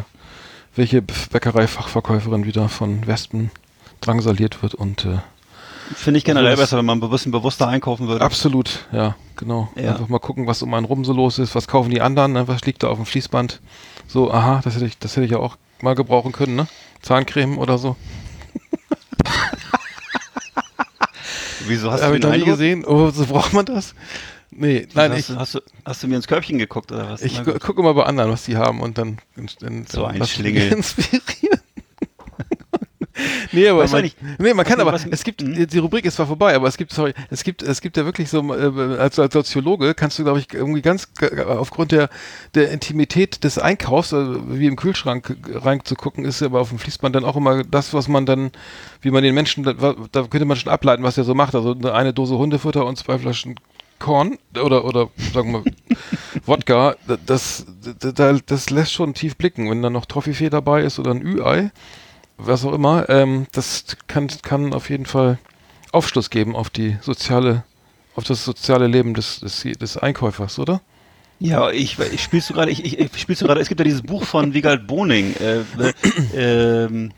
welche Bäckerei-Fachverkäuferin wieder von Wespen drangsaliert wird und äh, Finde ich generell Also besser, wenn man ein bisschen bewusster einkaufen würde. absolut, ja, genau. Ja. Einfach mal gucken, was um einen rum so los ist, was kaufen die anderen, ne? was liegt da auf dem Fließband. So, aha, das hätte ich, das hätte ich ja auch mal gebrauchen können, ne? Zahncreme oder so. Wieso hast du ich den noch nie gesehen. Oh, so braucht man das? Nee, nein, hast, ich, du, hast, du, hast du mir ins Körbchen geguckt oder was? Ich gucke mal bei anderen, was die haben und dann, dann So ein ich Schlingel. inspirieren. nee, aber man, nee, man kann aber, es gibt, hm? die Rubrik ist zwar vorbei, aber es gibt, sorry, es gibt, es gibt ja wirklich so, äh, als, als Soziologe kannst du, glaube ich, irgendwie ganz, g- aufgrund der, der Intimität des Einkaufs, also wie im Kühlschrank reinzugucken, ist aber auf dem Fließband dann auch immer das, was man dann, wie man den Menschen, da, da könnte man schon ableiten, was er so macht, also eine Dose Hundefutter und zwei Flaschen Korn oder, oder, sagen wir Wodka, das, das, das, das lässt schon tief blicken. Wenn da noch Toffifee dabei ist oder ein Ü-Ei, was auch immer, ähm, das kann, kann auf jeden Fall Aufschluss geben auf die soziale, auf das soziale Leben des, des, des Einkäufers, oder? Ja, ich, ich spielst du gerade, ich, ich, ich spielst du gerade, es gibt ja dieses Buch von Wiegald Boning, äh, äh, ähm,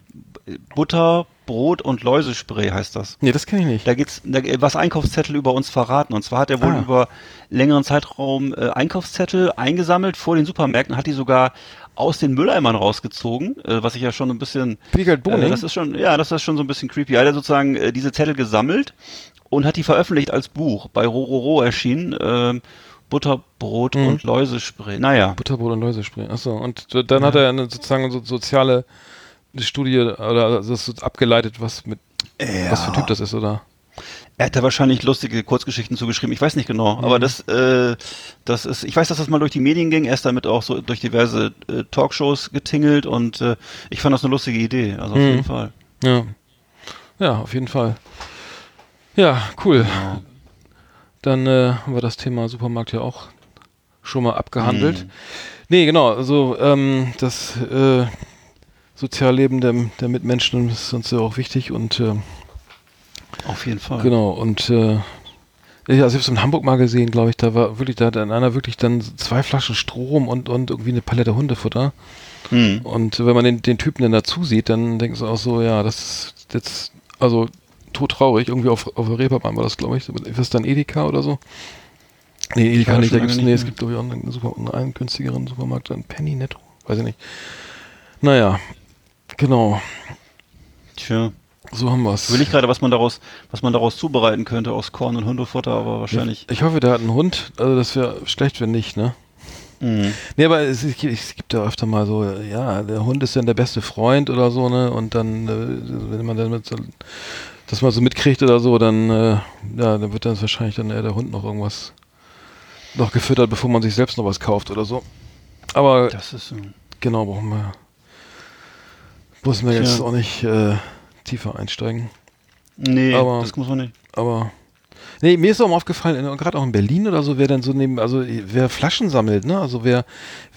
Butter, Brot und Läusespray heißt das. Nee, das kenne ich nicht. Da geht's, da, was Einkaufszettel über uns verraten. Und zwar hat er wohl Ah. über längeren Zeitraum äh, Einkaufszettel eingesammelt vor den Supermärkten, hat die sogar aus den Mülleimern rausgezogen, äh, was ich ja schon ein bisschen. Äh, das ist schon, ja, das ist schon so ein bisschen creepy. Er hat sozusagen äh, diese Zettel gesammelt und hat die veröffentlicht als Buch. Bei Rororo erschienen. ähm, Butter, Brot Mhm. und Läusespray. Naja. Butterbrot und Läusespray. Achso, und dann hat er eine, sozusagen so soziale Studie oder das abgeleitet, was mit was für ein Typ das ist, oder? Er hat da wahrscheinlich lustige Kurzgeschichten zugeschrieben, ich weiß nicht genau, aber das, äh, das ist, ich weiß, dass das mal durch die Medien ging, er ist damit auch so durch diverse äh, Talkshows getingelt und äh, ich fand das eine lustige Idee, also auf Mhm. jeden Fall. Ja. Ja, auf jeden Fall. Ja, cool. Dann äh, haben wir das Thema Supermarkt ja auch schon mal abgehandelt. Mhm. Nee, genau, also ähm, das äh, Sozialleben der, der Mitmenschen ist uns ja auch wichtig und äh, Auf jeden Fall. genau, und äh, ja, also ich habe es in Hamburg mal gesehen, glaube ich, da war wirklich, da hat einer wirklich dann zwei Flaschen Strom und, und irgendwie eine Palette Hundefutter. Mhm. Und wenn man den, den Typen dann dazu sieht, dann denkst du auch so, ja, das ist jetzt, also todtraurig, irgendwie auf, auf der Reeperbahn war das, glaube ich. Ist das dann Edeka oder so? Nee, Edeka nicht, da gibt's, lange nee, nicht es gibt, glaube ich, auch einen, Super, einen günstigeren Supermarkt, einen Penny Netto, weiß ich nicht. Naja, genau, Tja. So haben wir's. Will ich gerade, was man daraus, was man daraus zubereiten könnte aus Korn und Hundefutter, aber wahrscheinlich. Ich hoffe, der hat einen Hund, also das wäre schlecht, wenn nicht, ne? Mhm. Nee, aber es, es, gibt- ja öfter mal so, ja, der Hund ist dann der beste Freund oder so, ne? Und dann, äh, wenn man dann mit so, das mal so mitkriegt oder so, dann, äh, ja, dann wird dann wahrscheinlich dann eher der Hund noch irgendwas noch gefüttert, bevor man sich selbst noch was kauft oder so. Aber Das ist so. genau, brauchen wir, müssen wir jetzt auch nicht äh, tiefer einsteigen. Nee, Aber- das muss man nicht. Aber nee, mir ist auch mal aufgefallen, gerade auch in Berlin oder so, wer dann so neben, also wer Flaschen sammelt, ne? Also wer,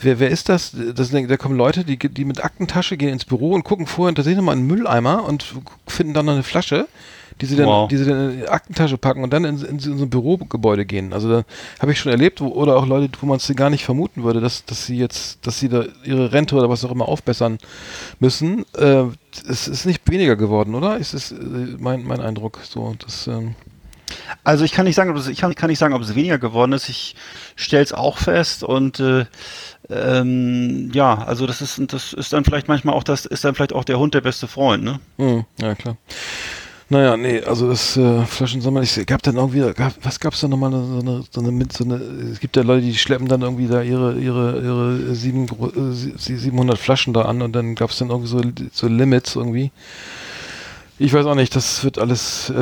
wer, wer ist das? das da kommen Leute, die, die mit Aktentasche gehen ins Büro und gucken vorher tatsächlich nochmal einen Mülleimer und finden dann noch eine Flasche, die sie dann, Wow. die sie dann in die Aktentasche packen und dann in, in, so ein Bürogebäude gehen. Also da habe ich schon erlebt, wo, oder auch Leute, wo man es gar nicht vermuten würde, dass, dass sie jetzt, dass sie da ihre Rente oder was auch immer aufbessern müssen. Äh, es ist nicht weniger geworden, oder? Ist es äh, mein, mein Eindruck so, dass ähm, Also ich kann nicht sagen, ob es, ich kann, kann nicht sagen, ob es weniger geworden ist. Ich stelle es auch fest und äh, ähm, ja, also das ist das ist dann vielleicht manchmal auch das ist dann vielleicht auch der Hund der beste Freund, ne? Hm, ja, klar. Naja, nee, also das äh, Flaschensammeln, ich gab dann irgendwie, gab, was gab's da nochmal, so eine, so eine, so eine, es gibt ja Leute, die schleppen dann irgendwie da ihre, ihre, ihre sieben, äh, sie- 700 Flaschen da an und dann gab's dann irgendwie so, so Limits irgendwie. Ich weiß auch nicht, das wird alles, äh,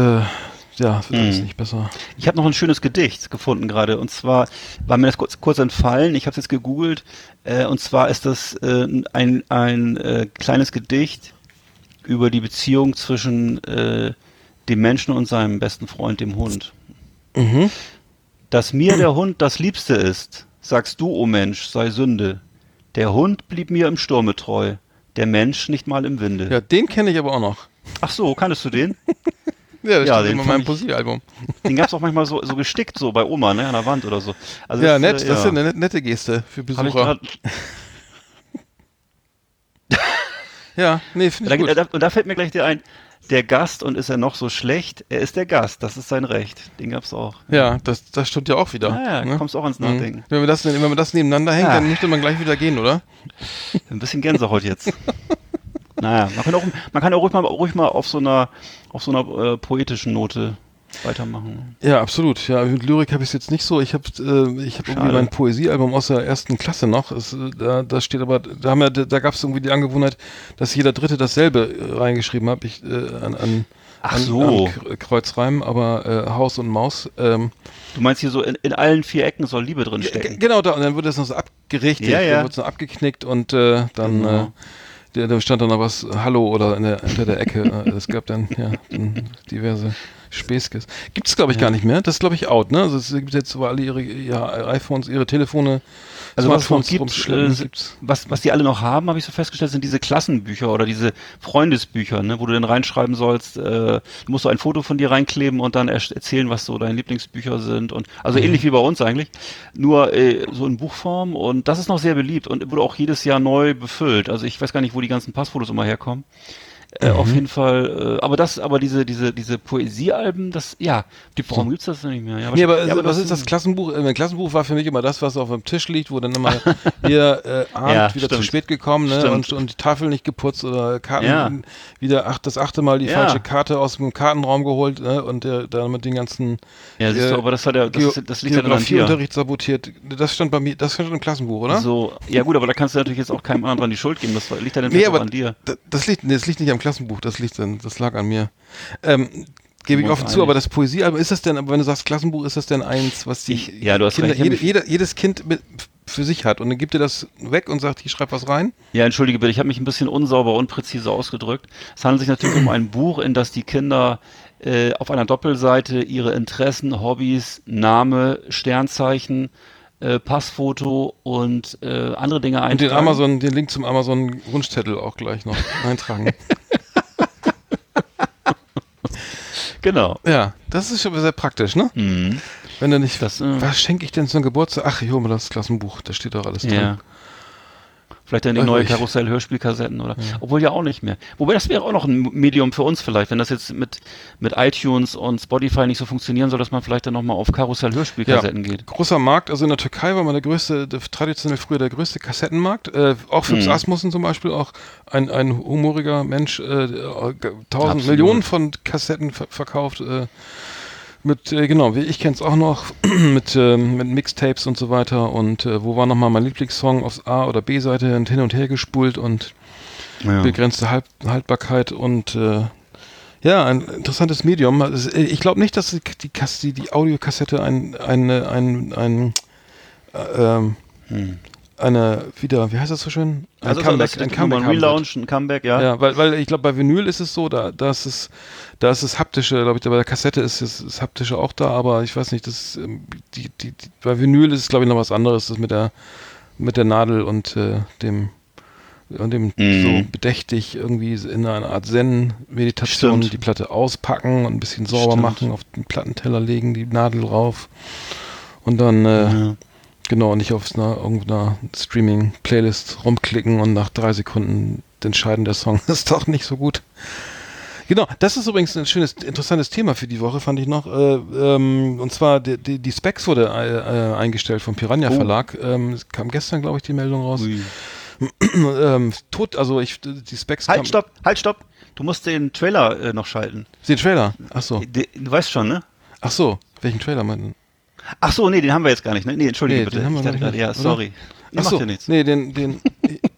ja, wird alles Hm. nicht besser. Ich habe noch ein schönes Gedicht gefunden gerade und zwar war mir das kurz, kurz entfallen. Ich habe es jetzt gegoogelt äh, und zwar ist das äh, ein ein äh, kleines Gedicht über die Beziehung zwischen äh, dem Menschen und seinem besten Freund, dem Hund. Mhm. Dass mir der Hund das Liebste ist, sagst du, o Mensch, sei Sünde. Der Hund blieb mir im Sturme treu, der Mensch nicht mal im Winde. Ja, den kenne ich aber auch noch. Ach so, kanntest du den? Ja, das Ja, den immer in meinem Poesiealbum. Den gab's auch manchmal so, so gestickt, so bei Oma, ne, an der Wand oder so. Also Ja, das, nett, äh, das ist ja eine net- nette Geste für Besucher. Ja, nee, finde da, ich gut. da, und da fällt mir gleich der ein, der Gast und ist er noch so schlecht, er ist der Gast, das ist sein Recht. Den gab's auch. Ja, das, das stimmt ja auch wieder. Ja, ja, ne? kommst auch ans Mhm. Nachdenken. Wenn, wir das, wenn man das nebeneinander hängt, Ja. dann müsste man gleich wieder gehen, oder? Ein bisschen Gänsehaut jetzt. naja, man kann auch, man kann auch ruhig mal, ruhig mal auf so einer, auf so einer äh, poetischen Note weitermachen. Ja, absolut. Ja, mit Lyrik habe ich es jetzt nicht so. Ich habe äh, ich hab irgendwie mein Poesiealbum aus der ersten Klasse noch. Es, äh, da, da steht aber, da haben wir, da gab es irgendwie die Angewohnheit, dass jeder Dritte dasselbe äh, reingeschrieben hat. Ich äh, an, an, Ach an, so. an K- Kreuzreim, aber äh, Haus und Maus. Ähm, Du meinst hier so, in, in allen vier Ecken soll Liebe drin stecken. Genau, da, und dann wird das noch so abgerichtet, Ja, ja. dann wird es noch abgeknickt und äh, dann Genau. äh, da stand dann noch was Hallo oder in der, unter der Ecke. Äh, Es gab dann ja dann diverse Späßkes. Gibt es, glaube ich, gar nicht mehr. Das ist, glaube ich, out, ne? Also es gibt jetzt, wo alle ihre, ihre iPhones, ihre Telefone, Also was es gibt, äh, was, was die alle noch haben, habe ich so festgestellt, sind diese Klassenbücher oder diese Freundesbücher, ne, wo du dann reinschreiben sollst, äh, du musst so ein Foto von dir reinkleben und dann erzählen, was so deine Lieblingsbücher sind und also Mhm. ähnlich wie bei uns eigentlich, nur äh, so in Buchform und das ist noch sehr beliebt und wurde auch jedes Jahr neu befüllt. Also ich weiß gar nicht, wo die ganzen Passfotos immer herkommen. Äh, Auf Mhm. jeden Fall, äh, aber das, aber diese, diese, diese Poesiealben, das, ja, warum gibt's das denn nicht mehr? Ja, Nee, aber, ja, also, was ist das Klassenbuch? Äh, Ein Klassenbuch war für mich immer das, was auf dem Tisch liegt, wo dann immer hier äh, Abend Ja, wieder zu stimmt. spät gekommen ne? Stimmt. und, und die Tafel nicht geputzt oder Karten Ja. wieder acht, das achte Mal die Ja. falsche Karte aus dem Kartenraum geholt ne? und der, dann mit den ganzen Ja, siehst du, äh, aber das hat ja, das, das liegt ja dann an dir. Geografieunterricht sabotiert. Das stand bei mir, das stand im Klassenbuch, oder? So, ja gut, aber da kannst du natürlich jetzt auch keinem anderen die Schuld geben. Das liegt ja dann nee, aber an dir. das liegt, nee, das liegt nicht am Klassenbuch, das liegt dann, das lag an mir. Ähm, Gebe ich offen zu, aber das Poesiealbum, ist das denn, aber wenn du sagst Klassenbuch, ist das denn eins, was die Ich- ja, du hast Kinder, recht, jede, jeder, jedes Kind mit, für sich hat und dann gibt ihr das weg und sagt, hier schreib was rein? Ja, entschuldige bitte, ich habe mich ein bisschen unsauber, unpräzise ausgedrückt. Es handelt sich natürlich um ein Buch, in das die Kinder äh, auf einer Doppelseite ihre Interessen, Hobbys, Name, Sternzeichen, äh, Passfoto und äh, andere Dinge Und den eintragen. Amazon, den Link zum Amazon Wunschzettel auch gleich noch eintragen. Genau. ja, das ist schon sehr praktisch, ne? Mhm. Wenn du nicht, Das, äh, was schenke ich denn zum Geburtstag? Ach, ich hole mir das Klassenbuch, da steht doch alles drin. Ja. Vielleicht dann die neue Karussell-Hörspielkassetten oder. Obwohl ja auch nicht mehr. Wobei das wäre auch noch ein Medium für uns vielleicht, wenn das jetzt mit, mit iTunes und Spotify nicht so funktionieren soll, dass man vielleicht dann nochmal auf Karussell-Hörspielkassetten geht. Großer Markt, also in der Türkei war mal der größte, der, traditionell früher der größte Kassettenmarkt. Äh, auch Fips Mhm. Asmussen zum Beispiel, auch ein, ein humoriger Mensch, äh, äh, tausend. Millionen von Kassetten ver verkauft. Äh, mit, äh, genau, wie ich kenne es auch noch, mit, ähm, mit Mixtapes und so weiter. Und äh, wo war nochmal mein Lieblingssong aufs A- oder B-Seite und hin und her gespult und Ja. begrenzte Halb Haltbarkeit und äh, ja, ein interessantes Medium. Also, äh, Ich glaube nicht, dass die, die, Kass- die, die Audiokassette ein, ein, ein, ein äh, ähm, Hm. Eine, wieder, wie heißt das so schön? Ein Also Comeback, das, ein Comeback ein. Relaunch, ein Comeback, ja. Ja, weil, weil ich glaube, bei Vinyl ist es so, da, da ist es, da ist es haptische, glaube ich, bei der Kassette ist es das haptische auch da, aber ich weiß nicht, das, ähm, die, die, die, bei Vinyl ist es, glaube ich, noch was anderes, das mit der, mit der Nadel und äh, dem, und dem Mhm. so bedächtig irgendwie in einer Art Zen-Meditation die Platte auspacken und ein bisschen sauber Stimmt. machen, auf den Plattenteller legen, die Nadel rauf und dann, äh, Ja. Genau, nicht auf einer, irgendeiner Streaming-Playlist rumklicken und nach drei Sekunden entscheiden, der Song ist doch nicht so gut. Genau, das ist übrigens ein schönes, interessantes Thema für die Woche, fand ich noch. Äh, ähm, und zwar die, die, die Specs wurde äh, äh, eingestellt vom Piranha Oh. Verlag. Ähm, es kam gestern, glaube ich, die Meldung raus. Ähm, tot, also ich, die Specs Halt, stopp, halt, stopp. Du musst den Trailer äh, noch schalten. Den Trailer. Ach so. De, du weißt schon, ne? Ach so. Welchen Trailer meinten? Ach so, nee, den haben wir jetzt gar nicht, ne? Nee, entschuldige Nee, bitte. den haben wir ich gar dachte nicht, gerade, ja, oder? sorry. Ach macht so. ja nichts. Nee, den, den,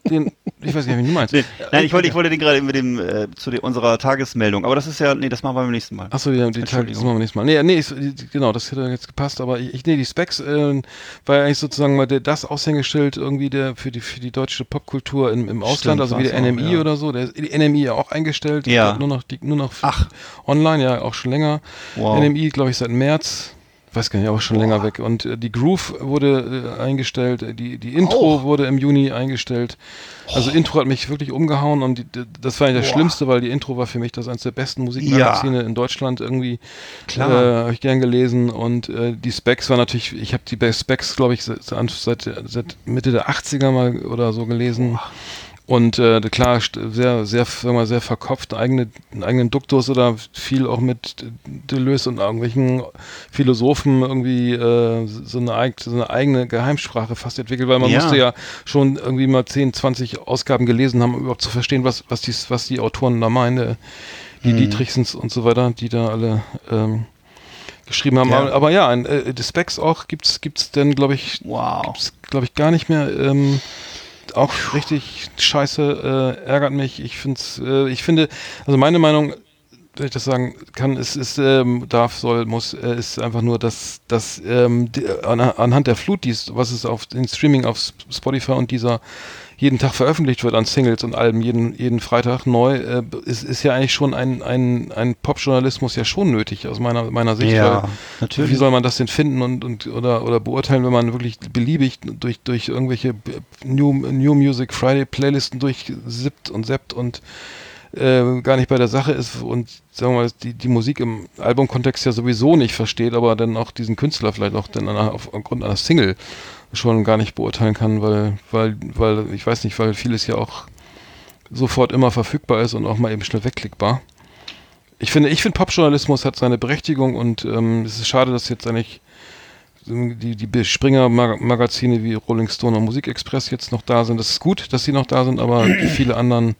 den, ich weiß gar nicht, wie du meinst. Nee, nein, ich wollte, ich wollte den gerade mit dem äh, zu der, unserer Tagesmeldung, aber das ist ja, nee, das machen wir beim nächsten Mal. Ach so, ja, die Tage, das machen wir nächstes Mal. Nee, nee, ist, genau, das hätte jetzt gepasst, aber ich, ich nee, die Specs äh, war ja eigentlich sozusagen mal der, das Aushängeschild irgendwie der für die für die deutsche Popkultur im, im Ausland, also wie der war's auch, NMI ja. oder so, der ist die NMI ja auch eingestellt, Ja. Ich nur noch die, nur noch Ach. online, ja, auch schon länger. Wow. NMI, glaube ich, seit März. Weiß gar nicht, aber schon länger weg. Und äh, die Groove wurde äh, eingestellt, äh, die, die Intro Auch. wurde im Juni eingestellt. Also Intro hat mich wirklich umgehauen und die, die, das war ja das Boah. Schlimmste, weil die Intro war für mich das eines der besten Musikmagazine in Deutschland irgendwie. Klar. Äh, habe ich gern gelesen und äh, die Specs war natürlich, ich habe die Specs, glaube ich, seit, seit, Mitte der 80er mal oder so gelesen. Und äh, klar, sehr, sehr, sagen wir mal, sehr verkopft, eigene, einen eigenen Duktus oder viel auch mit Deleuze und irgendwelchen Philosophen irgendwie äh, so, eine, so eine eigene Geheimsprache fast entwickelt, weil man Ja. musste ja schon irgendwie mal 10, 20 Ausgaben gelesen haben, um überhaupt zu verstehen, was, was, die, was die Autoren da meinen, äh, die Mhm. Dietrichsens und so weiter, die da alle ähm, geschrieben haben. Ja. Aber, aber ja, ein, äh, die Specs auch gibt's gibt's denn, glaube ich, Wow. gibt's, glaube ich, gar nicht mehr. Ähm, auch richtig scheiße, äh, ärgert mich. Ich find's, äh, ich finde, also meine Meinung, wenn ich das sagen kann, ist, ist ähm, darf, soll, muss, äh, ist einfach nur, dass, dass ähm, die, an, anhand der Flut, die's, was es auf den Streaming auf Sp- Spotify und dieser jeden Tag veröffentlicht wird an Singles und Alben, jeden, jeden Freitag neu, äh, ist, ist ja eigentlich schon ein, ein, ein Popjournalismus ja schon nötig aus meiner, meiner Sicht. Ja, natürlich. Wie soll man das denn finden und, und oder, oder beurteilen, wenn man wirklich beliebig durch, durch irgendwelche New, New Music Friday Playlisten durchsippt und seppt und äh, gar nicht bei der Sache ist und sagen wir mal, die, die Musik im Albumkontext ja sowieso nicht versteht, aber dann auch diesen Künstler vielleicht auch dann an- auf, aufgrund einer Single schon gar nicht beurteilen kann, weil, weil, weil, ich weiß nicht, weil vieles ja auch sofort immer verfügbar ist und auch mal eben schnell wegklickbar. Ich finde, ich finde Popjournalismus hat seine Berechtigung und ähm, es ist schade, dass jetzt eigentlich die, die Springer-Magazine wie Rolling Stone und Musikexpress jetzt noch da sind. Das ist gut, dass sie noch da sind, aber viele anderen,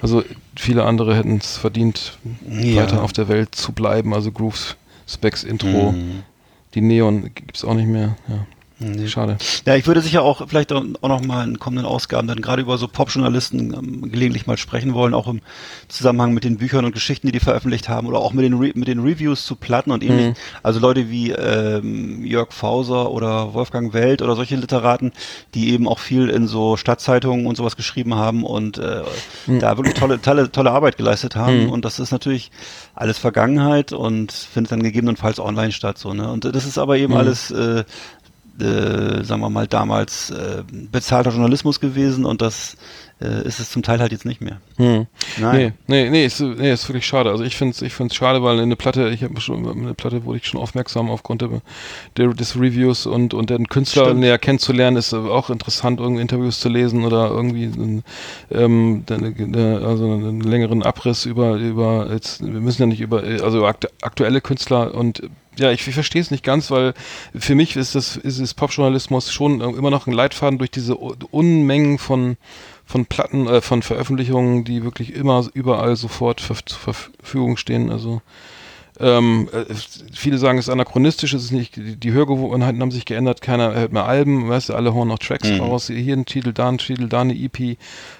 also viele andere hätten es verdient, Ja. weiter auf der Welt zu bleiben. Also Grooves, Specs, Intro, Mhm. die Neon gibt's auch nicht mehr. Ja, Nee. schade. Ja, ich würde sicher auch vielleicht auch noch mal in kommenden Ausgaben dann gerade über so Popjournalisten ähm, gelegentlich mal sprechen wollen, auch im Zusammenhang mit den Büchern und Geschichten, die die veröffentlicht haben oder auch mit den Re mit den Reviews zu Platten und ähnlich. Also Leute wie ähm, Jörg Fauser oder Wolfgang Welt oder solche Literaten, die eben auch viel in so Stadtzeitungen und sowas geschrieben haben und äh, da wirklich tolle, tolle, tolle Arbeit geleistet haben. Und das ist natürlich alles Vergangenheit und findet dann gegebenenfalls online statt. So, ne? Und das ist aber eben alles äh, äh, sagen wir mal, damals äh, bezahlter Journalismus gewesen und das äh, ist es zum Teil halt jetzt nicht mehr. Hm. Nein. Nee, nee, nee, ist, nee, ist wirklich schade. Also ich finde es ich find's schade, weil eine Platte, ich habe schon eine Platte wurde ich schon aufmerksam aufgrund der, der, des Reviews und, und den Künstler Stimmt. näher kennenzulernen, ist auch interessant, irgendwie Interviews zu lesen oder irgendwie ähm, also einen längeren Abriss über, über jetzt, wir müssen ja nicht über, also aktuelle Künstler und ja, ich, ich verstehe es nicht ganz, weil für mich ist das ist es Popjournalismus schon immer noch ein Leitfaden durch diese Unmengen von von Platten, äh, von Veröffentlichungen, die wirklich immer überall sofort zur Verfügung stehen. Also ähm, äh, viele sagen, es ist anachronistisch, es ist nicht, die, Hörgewohnheiten haben sich geändert, keiner hört mehr Alben, weißt du, alle hauen noch Tracks Mhm. raus, hier ein Titel, da ein Titel, da eine EP,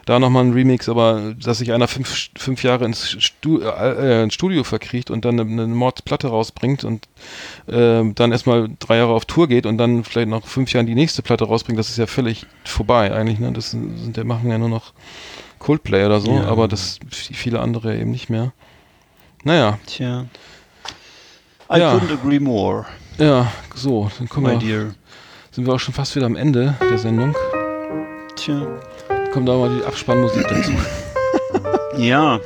da nochmal ein Remix, aber dass sich einer fünf, fünf Jahre ins, Stu äh, ins Studio verkriecht und dann eine, eine Mordsplatte rausbringt und äh, dann erstmal drei Jahre auf Tour geht und dann vielleicht noch fünf Jahren die nächste Platte rausbringt, das ist ja völlig vorbei eigentlich, ne? Das sind, der machen ja nur noch Coldplay oder so, Ja. aber das viele andere eben nicht mehr. Naja, Tja. I Ja. couldn't agree more, ja, so, dann kommen my wir, dear. sind wir auch schon fast wieder am Ende der Sendung. Tja. Kommt da mal die Abspannmusik dazu. Ja,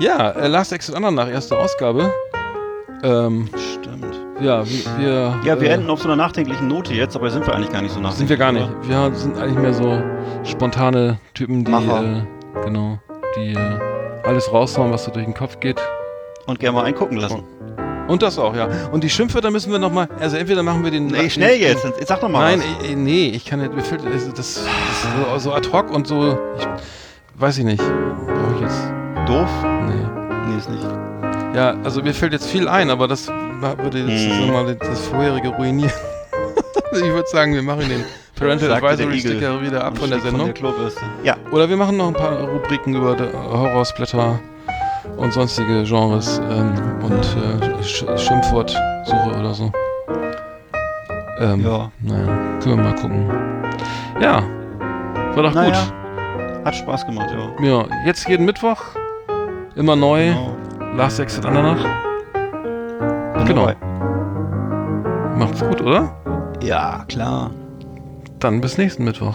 Ja, äh, Last Exit Under nach erster Ausgabe. Ähm, stimmt. ja, wir, Ja, wir äh, enden auf so einer nachdenklichen Note jetzt, aber sind wir eigentlich gar nicht so nachdenklich. Sind wir gar nicht. oder? Wir sind eigentlich mehr so spontane Typen, die, Macher. äh, genau, die äh, alles raushauen, was so durch den Kopf geht. Und gerne mal eingucken lassen. Und das auch, ja. Und die Schimpfwörter müssen wir nochmal, also entweder machen wir den... Nee, schnell jetzt. Jetzt sag doch mal Nein, was. eh, eh, nee, ich kann nicht, mir fällt, also das, ist so, so ad hoc und so, ich, weiß ich nicht. Brauche ich jetzt, Doof? nee. Nee, ist nicht. Ja, also mir fällt jetzt viel ein, aber das würde jetzt Hm. nochmal das vorherige ruinieren. ich würde sagen, wir machen den Parental der Advisory. Sticker wieder ab von der Sendung. der Klobürste. Ja. Oder wir machen noch ein paar Rubriken über Horrorsblätter und sonstige Genres ähm, und äh, Sch Schimpfwortsuche oder so. Ähm, Ja. Naja, können wir mal gucken. Ja, war doch Naja. Hat Spaß gemacht, ja. gut. Ja, jetzt jeden Mittwoch, immer neu, Genau. Last Exit Andernach. Bin Genau. dabei. Macht's gut, oder? Ja, klar. Dann bis nächsten Mittwoch.